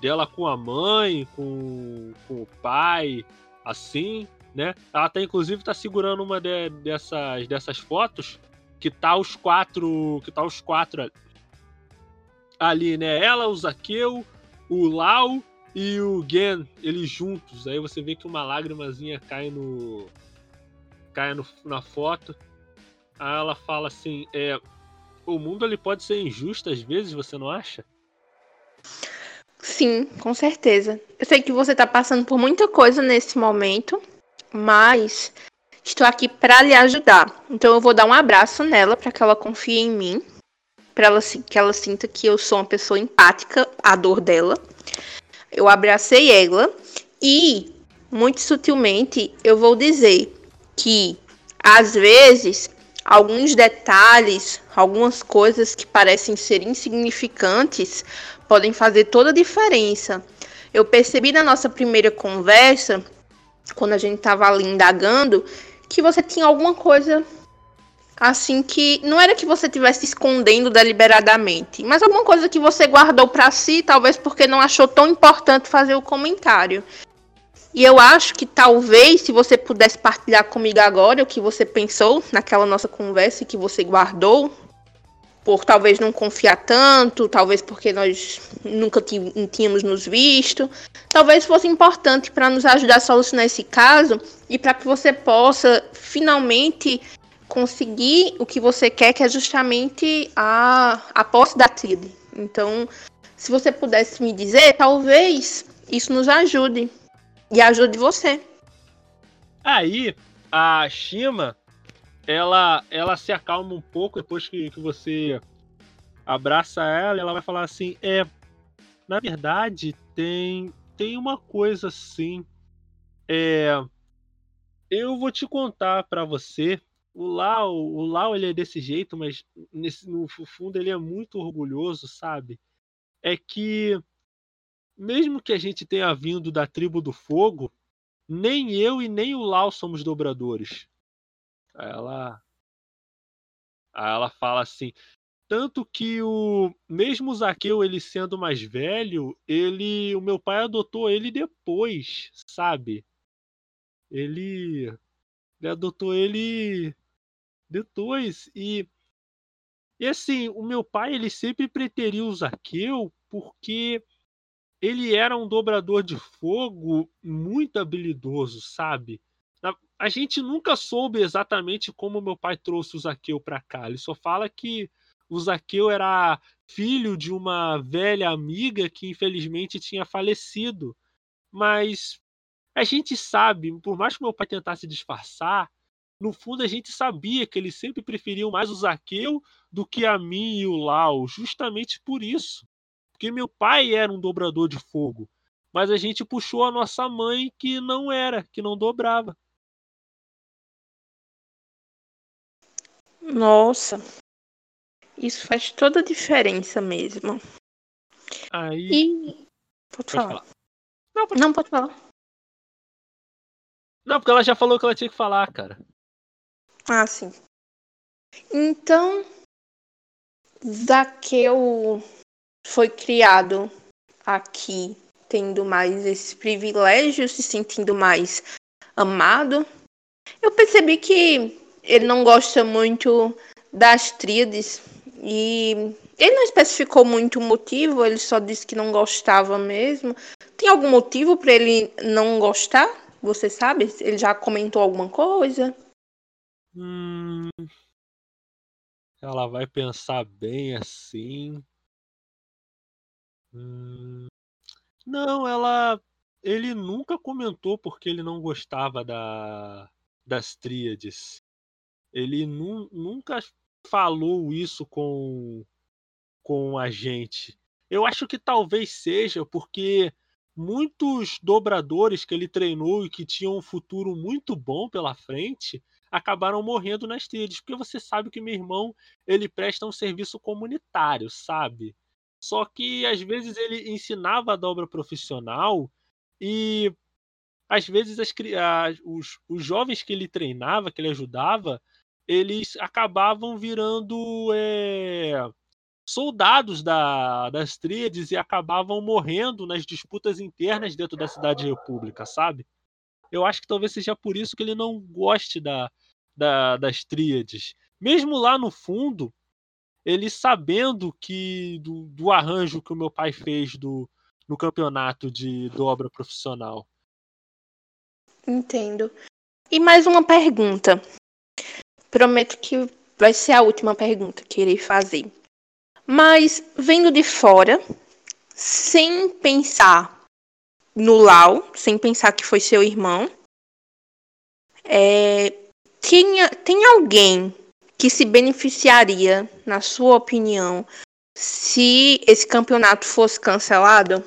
dela com a mãe, com, com o pai, assim, né? Ela tá inclusive tá segurando uma de- dessas dessas fotos que tá os quatro, que tá os quatro ali, ali, né? Ela, o Zaqueu, o Lau e o Gen, eles juntos. Aí você vê que uma lágrimazinha cai no cai no, na foto. Aí ela fala assim, é, o mundo ele pode ser injusto às vezes, você não acha? Sim, com certeza. Eu sei que você tá passando por muita coisa nesse momento, mas estou aqui para lhe ajudar. Então eu vou dar um abraço nela para que ela confie em mim, para ela que ela sinta que eu sou uma pessoa empática à dor dela. Eu abracei ela e muito sutilmente eu vou dizer que às vezes alguns detalhes, algumas coisas que parecem ser insignificantes podem fazer toda a diferença. Eu percebi na nossa primeira conversa, quando a gente estava ali indagando, que você tinha alguma coisa Assim que não era que você estivesse escondendo deliberadamente, mas alguma coisa que você guardou para si, talvez porque não achou tão importante fazer o comentário. E eu acho que talvez se você pudesse partilhar comigo agora o que você pensou naquela nossa conversa e que você guardou, por talvez não confiar tanto, talvez porque nós nunca tínhamos nos visto, talvez fosse importante para nos ajudar a solucionar esse caso e para que você possa finalmente conseguir o que você quer, que é justamente a, a posse da trilha. Então, se você pudesse me dizer, talvez isso nos ajude e ajude você. Aí, a Shima ela, ela se acalma um pouco depois que, que você abraça ela, ela vai falar assim: é, na verdade, tem, tem uma coisa assim. É, eu vou te contar para você. O Lau, o Lau ele é desse jeito, mas nesse, no fundo ele é muito orgulhoso, sabe? É que mesmo que a gente tenha vindo da tribo do fogo, nem eu e nem o Lau somos dobradores. Aí ela, aí ela fala assim, tanto que o mesmo o Zaqueu ele sendo mais velho, ele, o meu pai adotou ele depois, sabe? Ele, ele adotou ele depois e e assim, o meu pai ele sempre preteriu o Zaqueu porque ele era um dobrador de fogo muito habilidoso, sabe? A gente nunca soube exatamente como meu pai trouxe o Zaqueu para cá. Ele só fala que o Zaqueu era filho de uma velha amiga que infelizmente tinha falecido. Mas a gente sabe, por mais que meu pai tentasse disfarçar, no fundo a gente sabia que eles sempre preferiam mais o Zaqueu do que a mim e o Lau, justamente por isso. Porque meu pai era um dobrador de fogo, mas a gente puxou a nossa mãe que não era, que não dobrava. Nossa, isso faz toda a diferença mesmo. Aí. E. Pode, Pode falar. falar. Não, pode... Não, pode falar. Não, porque ela já falou que ela tinha que falar, cara. Ah, sim. Então, Zaqueu foi criado aqui, tendo mais esses privilégios, se sentindo mais amado. Eu percebi que ele não gosta muito das tríades e ele não especificou muito o motivo, ele só disse que não gostava mesmo. Tem algum motivo para ele não gostar? Você sabe? Ele já comentou alguma coisa? Hum... Ela vai pensar bem assim. Hum... Não, ela. Ele nunca comentou porque ele não gostava da... das tríades ele nu nunca falou isso com, com a gente. Eu acho que talvez seja porque muitos dobradores que ele treinou e que tinham um futuro muito bom pela frente acabaram morrendo nas trilhas, porque você sabe que meu irmão ele presta um serviço comunitário, sabe? Só que às vezes ele ensinava a dobra profissional e às vezes as, as, os, os jovens que ele treinava, que ele ajudava, eles acabavam virando é, soldados da, das tríades e acabavam morrendo nas disputas internas dentro da cidade república, sabe? Eu acho que talvez seja por isso que ele não goste da, da, das tríades. Mesmo lá no fundo, ele sabendo que do, do arranjo que o meu pai fez do, no campeonato de dobra profissional. Entendo. E mais uma pergunta. Prometo que vai ser a última pergunta que irei fazer. Mas, vendo de fora, sem pensar no Lau, sem pensar que foi seu irmão, é, tinha, tem alguém que se beneficiaria, na sua opinião, se esse campeonato fosse cancelado?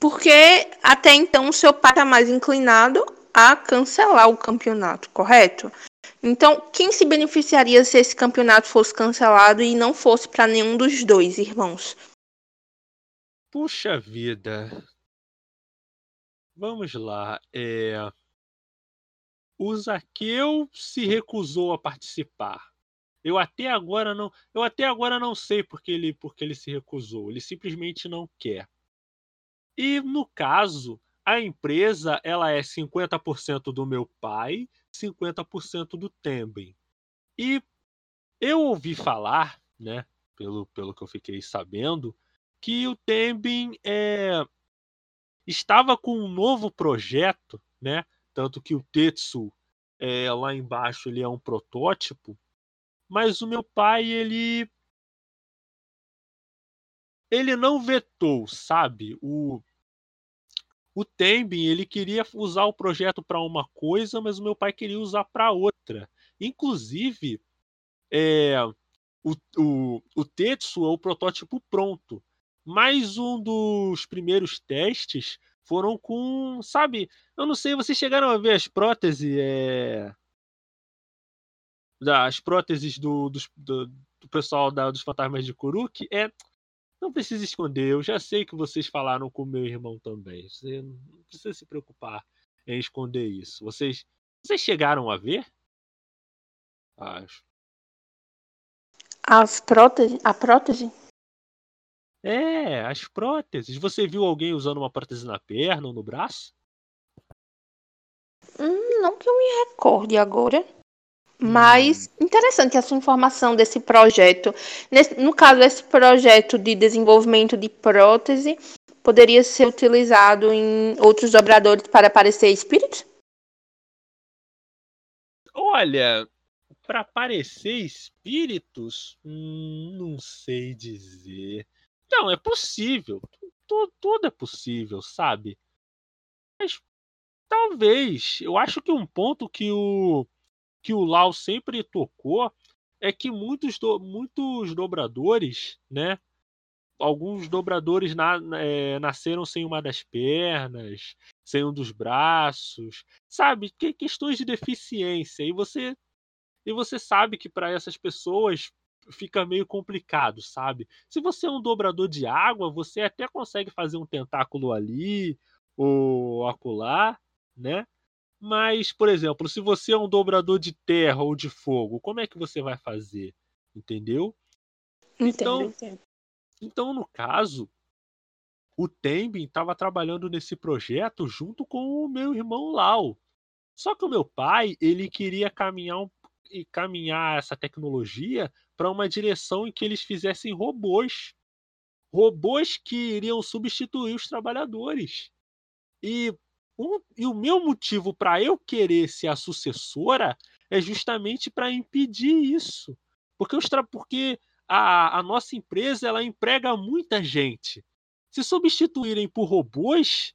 Porque até então o seu pai está mais inclinado a cancelar o campeonato, correto? Então, quem se beneficiaria se esse campeonato fosse cancelado e não fosse para nenhum dos dois irmãos? Puxa vida. Vamos lá. É... o Zaqueu se recusou a participar. Eu até agora não, eu até agora não sei porque ele, porque ele se recusou. Ele simplesmente não quer. E no caso, a empresa ela é 50% do meu pai, 50% do Temben. E eu ouvi falar, né, pelo, pelo que eu fiquei sabendo, que o Temben é, estava com um novo projeto, né? Tanto que o Tetsu é, lá embaixo ele é um protótipo, mas o meu pai ele ele não vetou, sabe? O o Tembin, ele queria usar o projeto para uma coisa, mas o meu pai queria usar para outra. Inclusive, é, o, o, o Tetsu é o protótipo pronto. Mais um dos primeiros testes foram com, sabe? Eu não sei, vocês chegaram a ver as próteses, é... as próteses do, do, do, pessoal da, dos fantasmas de Kuruk? É, não precisa esconder, eu já sei que vocês falaram com meu irmão também. Você não precisa se preocupar em esconder isso. Vocês, vocês chegaram a ver? Acho. As próteses, a prótese? É, as próteses. Você viu alguém usando uma prótese na perna ou no braço? Hum, não que eu me recorde agora. Mas hum. interessante essa informação desse projeto. Nesse, no caso, esse projeto de desenvolvimento de prótese poderia ser utilizado em outros dobradores para aparecer espíritos? Olha, para aparecer espíritos, hum, não sei dizer. Não, é possível. Tudo, tudo é possível, sabe? Mas talvez. Eu acho que um ponto que o que o Lau sempre tocou é que muitos, do, muitos dobradores, né? Alguns dobradores na, é, nasceram sem uma das pernas, sem um dos braços, sabe? Que, questões de deficiência. E você, e você sabe que para essas pessoas fica meio complicado, sabe? Se você é um dobrador de água, você até consegue fazer um tentáculo ali ou acolá, né? Mas, por exemplo, se você é um dobrador de terra ou de fogo, como é que você vai fazer? Entendeu? Entendo, então, entendo. então no caso, o Tembin estava trabalhando nesse projeto junto com o meu irmão Lau. Só que o meu pai, ele queria caminhar um, caminhar essa tecnologia para uma direção em que eles fizessem robôs. Robôs que iriam substituir os trabalhadores. E um, e o meu motivo para eu querer ser a sucessora é justamente para impedir isso. Porque, os porque a, a nossa empresa ela emprega muita gente. Se substituírem por robôs,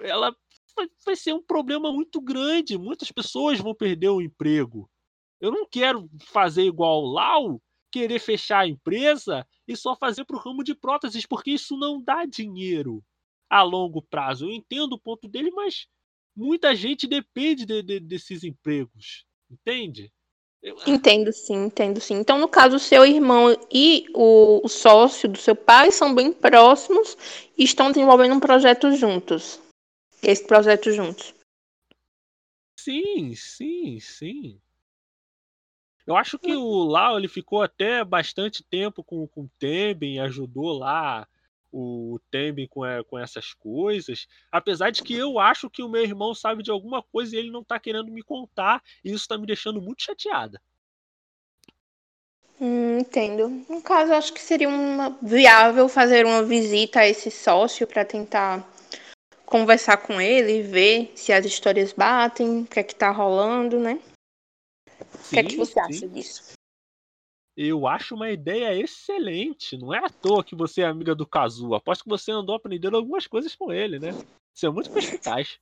ela vai, vai ser um problema muito grande. Muitas pessoas vão perder o emprego. Eu não quero fazer igual o Lau, querer fechar a empresa e só fazer para o ramo de próteses, porque isso não dá dinheiro a longo prazo. Eu entendo o ponto dele, mas muita gente depende de, de, desses empregos, entende? Eu... Entendo sim, entendo sim. Então, no caso, o seu irmão e o, o sócio do seu pai são bem próximos e estão desenvolvendo um projeto juntos. Esse projeto juntos. Sim, sim, sim. Eu acho que o Lau ele ficou até bastante tempo com, com o Temben, ajudou lá o Temben com, é, com essas coisas. Apesar de que eu acho que o meu irmão sabe de alguma coisa e ele não tá querendo me contar, e isso tá me deixando muito chateada. Hum, entendo. No caso, acho que seria uma, viável fazer uma visita a esse sócio para tentar conversar com ele, ver se as histórias batem, o que é que tá rolando, né? O que é que você sim. acha disso? Eu acho uma ideia excelente. Não é à toa que você é amiga do Kazu. Aposto que você andou aprendendo algumas coisas com ele, né? Você é muito perspicaz.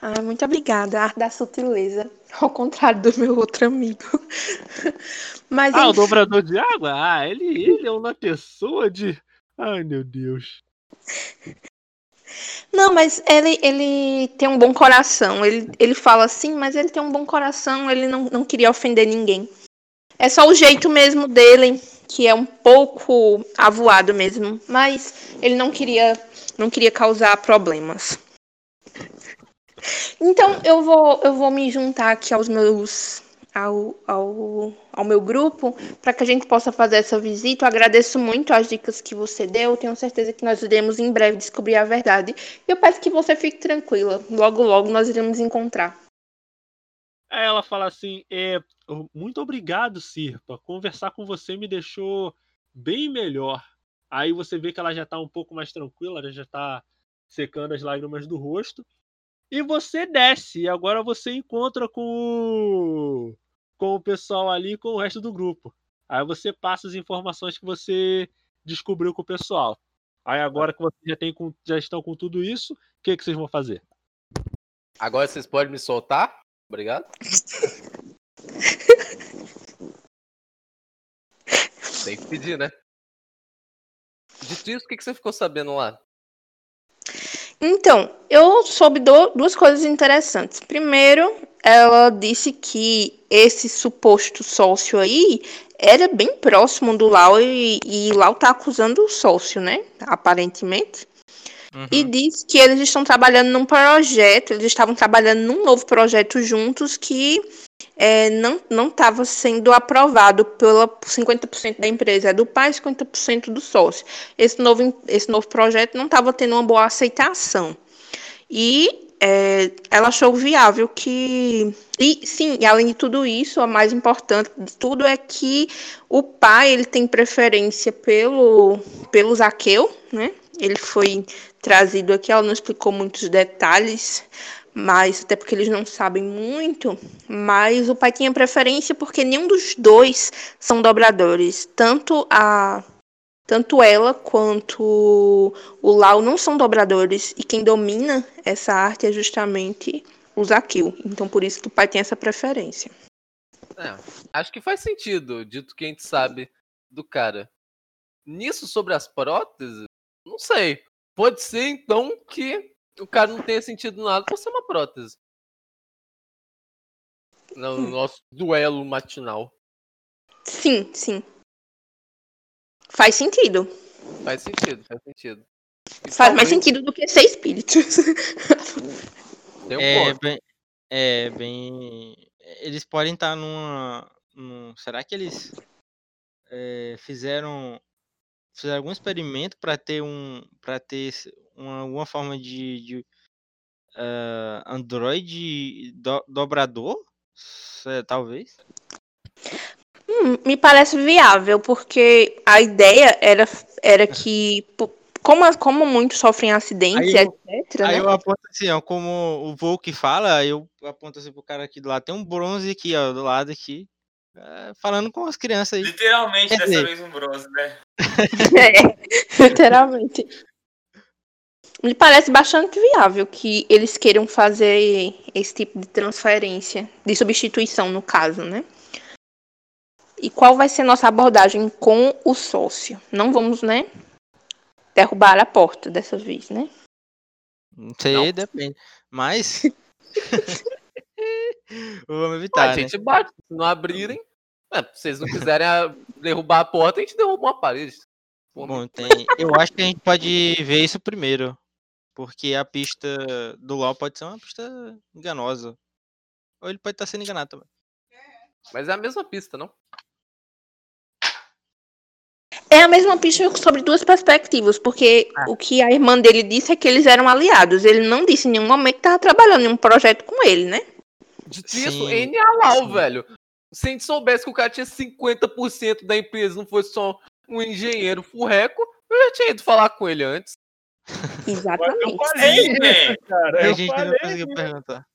Ah, muito obrigada. Arte da sutileza. Ao contrário do meu outro amigo. Mas, ah, enfim... o dobrador de água? Ah, ele, ele é uma pessoa de. Ai, meu Deus. Não, mas ele, ele tem um bom coração. Ele, ele fala assim, mas ele tem um bom coração. Ele não, não queria ofender ninguém. É só o jeito mesmo dele, que é um pouco avoado mesmo. Mas ele não queria, não queria causar problemas. Então eu vou, eu vou me juntar aqui aos meus ao, ao, ao meu grupo para que a gente possa fazer essa visita. Eu agradeço muito as dicas que você deu. Tenho certeza que nós iremos em breve descobrir a verdade. E eu peço que você fique tranquila. Logo, logo nós iremos encontrar. Aí ela fala assim: é, muito obrigado, Sirpa. Conversar com você me deixou bem melhor. Aí você vê que ela já tá um pouco mais tranquila, ela já tá secando as lágrimas do rosto. E você desce. E agora você encontra com o, com o pessoal ali com o resto do grupo. Aí você passa as informações que você descobriu com o pessoal. Aí agora que vocês já, tem com, já estão com tudo isso, o que, que vocês vão fazer? Agora vocês podem me soltar? Obrigado. Tem que pedir, né? Dito isso, o que, que você ficou sabendo lá? Então, eu soube do- duas coisas interessantes. Primeiro, ela disse que esse suposto sócio aí era bem próximo do Lau e, e Lau tá acusando o sócio, né? Aparentemente. Uhum. E diz que eles estão trabalhando num projeto, eles estavam trabalhando num novo projeto juntos que é, não não estava sendo aprovado pela 50% da empresa, é do pai e 50% do sócio. Esse novo, esse novo projeto não estava tendo uma boa aceitação. E é, ela achou viável que. E sim, e além de tudo isso, a mais importante de tudo é que o pai ele tem preferência pelo, pelo Zaqueu, né? Ele foi trazido aqui, ela não explicou muitos detalhes, mas até porque eles não sabem muito, mas o pai tinha preferência porque nenhum dos dois são dobradores, tanto a tanto ela quanto o Lau não são dobradores e quem domina essa arte é justamente o Zaqueu. Então por isso que o pai tem essa preferência. É, acho que faz sentido, dito que a gente sabe do cara. Nisso sobre as próteses, não sei. Pode ser então que o cara não tenha sentido nada por ser uma prótese. No nosso duelo matinal. Sim, sim. Faz sentido. Faz sentido, faz sentido. E Faz mais sentido do que ser espíritos. um É ponto. bem, é bem. Eles podem estar numa. num- será que eles é, fizeram fizeram algum experimento para ter um para ter uma, alguma forma de, de ah, Android do- dobrador? É, talvez. Hum, me parece viável, porque a ideia era, era que, como, como muitos sofrem acidentes, Aí eu- etc., Aí né? eu aponto assim, ó, como o Volk fala, aí eu aponto assim pro cara aqui do lado. Tem um bronze aqui, ó, do lado aqui. é, falando com as crianças aí. Literalmente, Quer dessa dizer- vez um bronze, né? É, literalmente. Me parece bastante viável que eles queiram fazer esse tipo de transferência, de substituição, no caso, né? E qual vai ser nossa abordagem com o sócio? Não vamos, né? Derrubar a porta dessa vez, né? Não sei, Não. depende. Mas. Vamos Ah, evitar, a né? gente bate, se não abrirem. É, se vocês não quiserem derrubar a porta, a gente derruba uma parede. Pô, Bom, tem... eu acho que a gente pode ver isso primeiro. Porque a pista do LoL pode ser uma pista enganosa. Ou ele pode estar sendo enganado também. Mas é a mesma pista, não? É a mesma pista sobre duas perspectivas, porque Ah. o que a irmã dele disse é que eles eram aliados. Ele não disse em nenhum momento que estava trabalhando em um projeto com ele, né? Dito isso, Sim, N Alau, velho. Se a gente soubesse que o cara tinha 50% da empresa, não fosse só um engenheiro furreco, eu já tinha ido falar com ele antes. Exatamente. falei, né? cara. a Eu gente não falei, conseguiu perguntar.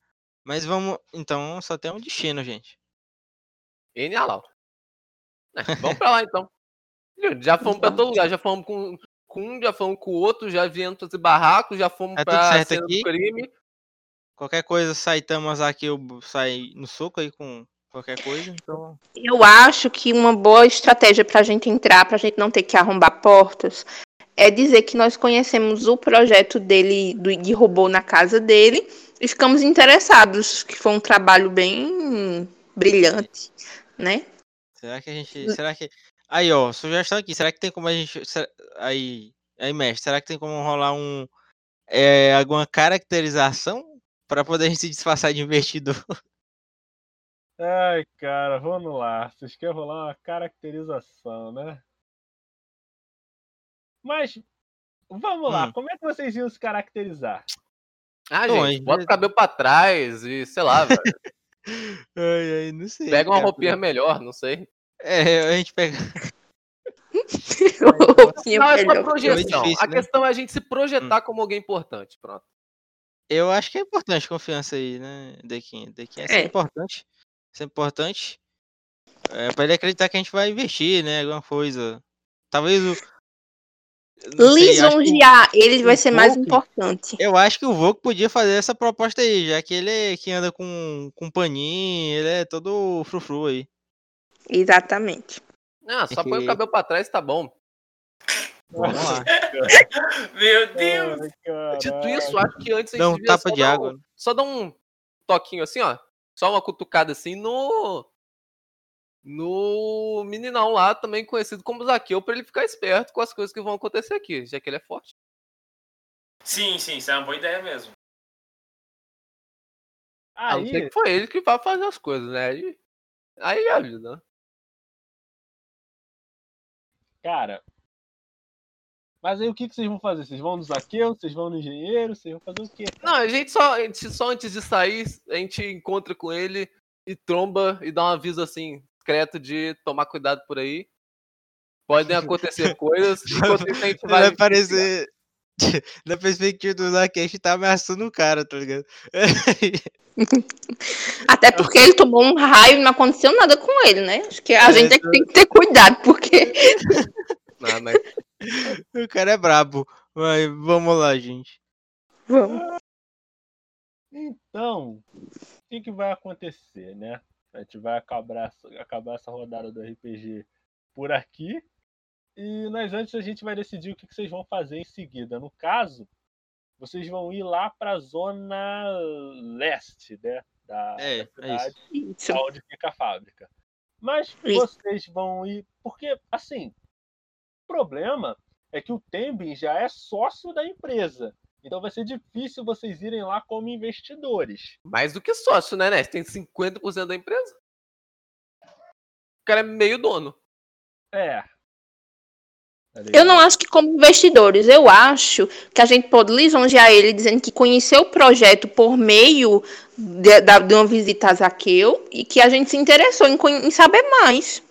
Mas vamos. Então, só tem um destino, gente. N Alau. É, vamos pra lá então. Já fomos pra todo lugar, já fomos com, com um, já fomos com o outro, já viemos fazer barraco, já fomos Tá tudo pra certo cena aqui? do crime. Qualquer coisa, Saitama aqui, eu saio no soco aí com qualquer coisa. Então. Eu acho que uma boa estratégia para a gente entrar, para a gente não ter que arrombar portas, é dizer que nós conhecemos o projeto dele do, de robô na casa dele e ficamos interessados, que foi um trabalho bem brilhante, né? Será que a gente. Será que. Aí, ó, sugestão aqui. Será que tem como a gente. Aí. Aí, mestre, será que tem como rolar um. É, alguma caracterização Pra poder a gente se disfarçar de investidor. Ai, cara, vamos lá. Vocês querem rolar uma caracterização, né? Mas, vamos lá. Hum. Como é que vocês iam se caracterizar? Ah, Bom, gente, bota o cabelo pra trás e, sei lá, velho. Ai, ai, não sei. Pega uma cara. roupinha melhor, não sei. É, a gente pega. Não, é só projeção. difícil, a né? questão é a gente se projetar como alguém importante. Pronto. Eu acho que é importante confiança aí, né, Dequinha? Dequinha é, É. sempre importante. Isso é importante. É, pra ele acreditar que a gente vai investir, né? Alguma coisa. Talvez o. que Lisonjear, ele vai ser mais pouco. importante. Eu acho que o Vogue podia fazer essa proposta aí, já que ele é que anda com, com paninho, ele é todo frufru aí. Exatamente. Ah, só põe o cabelo pra trás tá bom. Vamos lá. Meu Deus! Ai, Dito isso, acho que antes a gente Dá um devia tapa só de dar água. Um, só dar um toquinho assim, ó. Só uma cutucada assim no. No meninão lá, também conhecido como Zaqueu, pra ele ficar esperto com as coisas que vão acontecer aqui, já que ele é forte. Sim, sim, isso é uma boa ideia mesmo. A não ser Aí, que foi ele que vai fazer as coisas, né? Aí, aí é a vida, né? Cara. Mas aí o que, que vocês vão fazer? Vocês vão no Zaqueu? Vocês vão no engenheiro? Vocês vão fazer o quê? Não, a gente só, a gente só antes de sair, a gente encontra com ele e tromba e dá um aviso assim, discreto de tomar cuidado por aí. Podem acontecer coisas, enquanto isso a gente vai. Vai parecer. Na perspectiva do Zaquete tá ameaçando o cara, tá ligado? Até porque ele tomou um raio e não aconteceu nada com ele, né? Acho que a É, gente é que tem que ter cuidado, porque. Não, mas o cara é brabo. Mas vamos lá, gente. Vamos. Então, o que, que vai acontecer, né? A gente vai acabar, acabar essa rodada do RPG por aqui. E nós antes a gente vai decidir o que, que vocês vão fazer em seguida. No caso, vocês vão ir lá para a zona leste, né? Da, É, da é isso. cidade, Isso. onde fica a fábrica. Mas vocês vão ir. Porque, assim, o problema é que o Tembin já é sócio da empresa. Então vai ser difícil vocês irem lá como investidores. mais do que sócio, né, né? Você tem 50% da empresa. O cara é meio dono. É. Eu não acho que como investidores, eu acho que a gente pode lisonjear ele dizendo que conheceu o projeto por meio de, de uma visita a Zaqueu e que a gente se interessou em, em saber mais.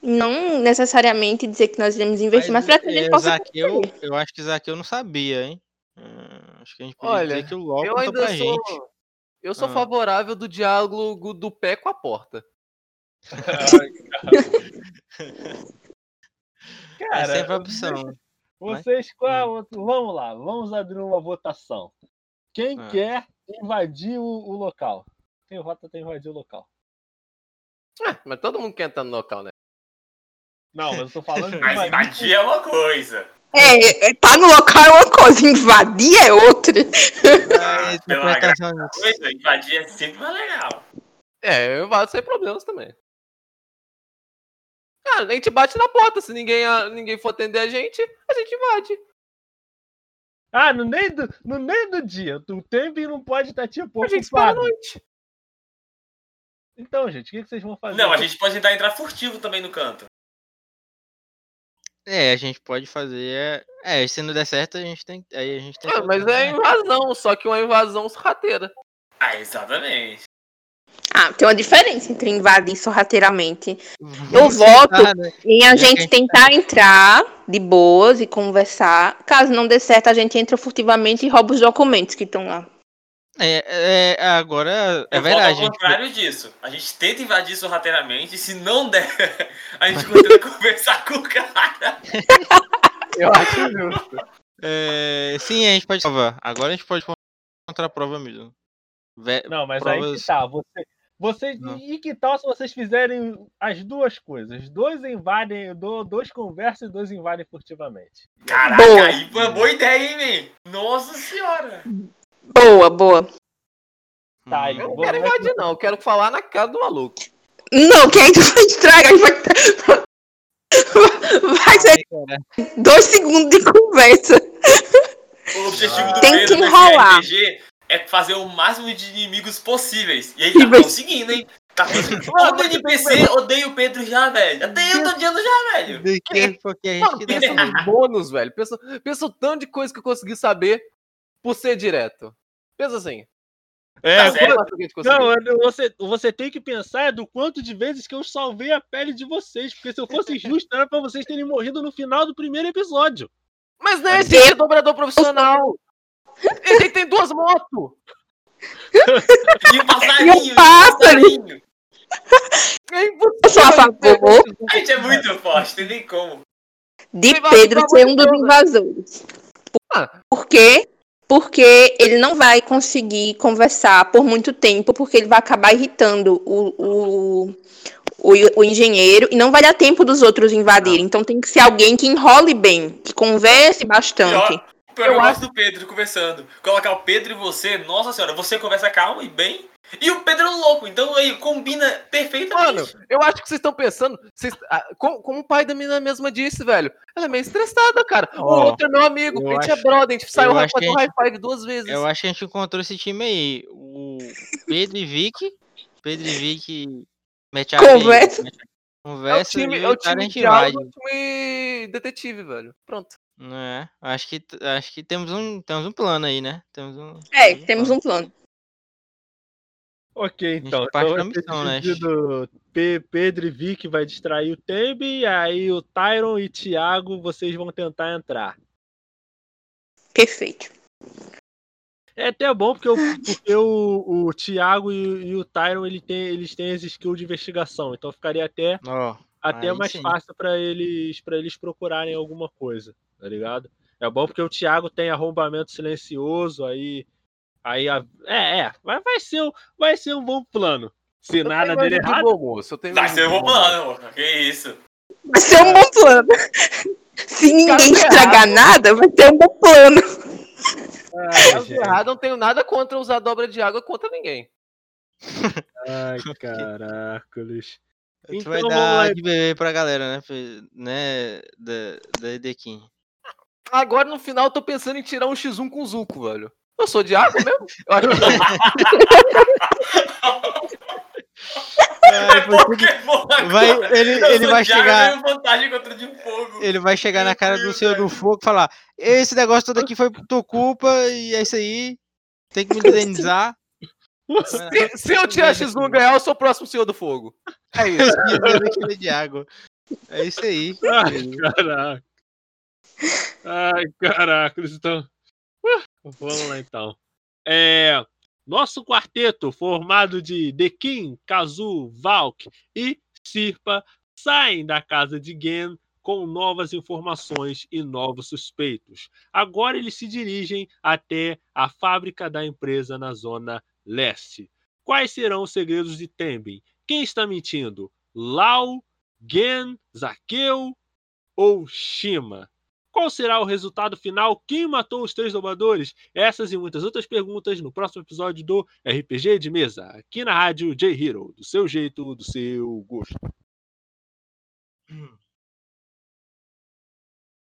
Não necessariamente dizer que nós iremos investir, mas, para que a gente é, possa Zaqueu, construir. eu acho que Zaqueu não sabia, hein? Hum, acho que a gente podia Olha, dizer que o LOL eu ainda sou. gente. Eu sou Ah. favorável do diálogo do pé com a porta. É Cara, sempre a opção. vocês, qual, vamos lá, vamos abrir uma votação. Quem Ah. quer invadir o, o local? Quem vota tem invadir o local? É, mas todo mundo quer entrar no local, né? Não, mas eu tô falando Mas invadir. é uma coisa. É, é, tá no local é uma coisa, invadir é outra. Ah, pela. Coisa, invadir é sempre mais legal. É, eu vou sem problemas também. Ah, a gente bate na porta. Se ninguém, a- ninguém for atender a gente, a gente invade. Ah, no meio do, no meio do dia. O Tembin não pode estar tipo A gente espera a ocupado. noite. Então, gente, o que, que vocês vão fazer? Não, a gente pode tentar entrar furtivo também no canto. É, a gente pode fazer. É, se não der certo, a gente tem. Aí a gente tem. Ah, mas é invasão, só que uma invasão sorrateira. Ah, exatamente. Ah, tem uma diferença entre invadir sorrateiramente Vamos Eu voto. tentar, né? e a gente tentar entrar de boas e conversar. Caso não dê certo, a gente entra furtivamente e rouba os documentos que estão lá. É, é, agora. É Eu verdade. ao gente. contrário disso. A gente tenta invadir sorrateiramente, e se não der, a gente tenta conversar com o cara. Eu acho justo. É, sim, a gente pode provar. Agora a gente pode contra a prova mesmo. Vé- Não, mas aí que provas- tá. Você, vocês, Não. e que tal se vocês fizerem as duas coisas? Dois invadem, do- dois conversam e dois invadem furtivamente. Caraca, Boa. aí boa ideia, hein, man? Nossa senhora. Boa, boa. Tá, Hum, então Eu não quero invadir, não. Eu quero falar na cara do maluco. Não, que aí tu vai estragar. Vai, vai ser dois segundos de conversa. O objetivo do Tem que nesse enrolar. RPG é fazer o máximo de inimigos possíveis. E aí tá conseguindo, hein? Tá conseguindo. Todo NPC odeia o Pedro já, velho. Até eu tô odiando já, velho. Do que porque a Mano, gente pensa nos bônus, velho. Pensa, pensa o tanto de coisa que eu consegui saber por ser direto. Pensa assim. É, Tá certo. Quanto que a gente conseguiu? Não, é- você, você tem que pensar é do quanto de vezes que eu salvei a pele de vocês. Porque se eu fosse justo, era pra vocês terem morrido no final do primeiro episódio. Mas não é esse é dobrador profissional. Ele tem duas motos. E o passarinho. E o pássaro. É Eu sou a favor A gente é muito forte, tem nem como. de Pedro ser um dos invasores. Ah. Por quê? Porque ele não vai conseguir conversar por muito tempo, porque ele vai acabar irritando o, o, o, o engenheiro e não vai dar tempo dos outros invadirem. Então tem que ser alguém que enrole bem, que converse bastante. Pior, pior eu gosto do Pedro conversando. Colocar o Pedro e você, nossa senhora, você conversa calmo e bem. E o Pedro é louco, então aí combina perfeitamente. Mano, eu acho que vocês estão pensando. Vocês, ah, como, como o pai da menina mesma disse, velho. Ela é meio estressada, cara. O Ó, outro é meu amigo, eu a gente acho- é brother, a gente saiu eu acho pra um high five duas vezes. Eu acho que a gente encontrou esse time aí. O Pedro e Vicky. Pedro e Vicky mete a Conversa. mete a É o Conversa time, e é o o cara a time gente diálogo, é o time detetive, velho. Pronto. É, acho que, acho que temos, um, temos um plano aí, né? Temos um, É, temos um plano. Ok, então. parte então missão, né? Pedro e Vic vai distrair o Tembe, aí o Tyron e Thiago vocês vão tentar entrar. Perfeito. É até bom porque, o, porque o, o Thiago e, o- e o Tyron ele tem, eles têm as skills de investigação, então ficaria até, Ó, até mais sim. fácil para eles para eles procurarem alguma coisa, tá ligado? É bom porque o Thiago tem arrombamento silencioso, aí aí a- é, é, vai, vai ser um, vai ser um bom plano. Se Eu nada der errado, bom moço, Vai ser um bom plano, mano. Que isso. Vai ser um bom plano. Se ninguém Caso estragar errado. nada, vai ser um bom plano. Ai, Caso gente. errado, não tenho nada contra usar dobra de água contra ninguém. Ai, caracoles. tu Então vai dar de beber pra galera, né? Né da, da Edequim. Agora no final eu tô pensando em tirar um X1 com o Zuko, velho. Eu sou de água mesmo? Eu acho que Pokémon Vai, ele, Eu ele sou vai de água, chegar. eu tenho vantagem contra o de fogo. Ele vai chegar na Meu cara do Senhor do. Fogo e falar: Esse negócio todo aqui foi por tua culpa e é isso aí. Tem que me indenizar. se, se eu tirar X1 e ganhar, eu sou o próximo Senhor do Fogo. É isso. Quilo de água. É isso aí. Ai, caraca. Ai, caraca. eles estão- Uh, Vamos lá então. É, nosso quarteto, formado de Dekin, Kazu, Valk e Sirpa, saem da casa de Gen com novas informações e novos suspeitos. Agora eles se dirigem até a fábrica da empresa na zona leste. Quais serão os segredos de Tembin? Quem está mentindo? Lau, Gen, Zaqueu ou Shima? Qual será o resultado final? Quem matou os três dobradores? Essas e muitas outras perguntas no próximo episódio do RPG de Mesa, aqui na rádio J Hero, do seu jeito, do seu gosto.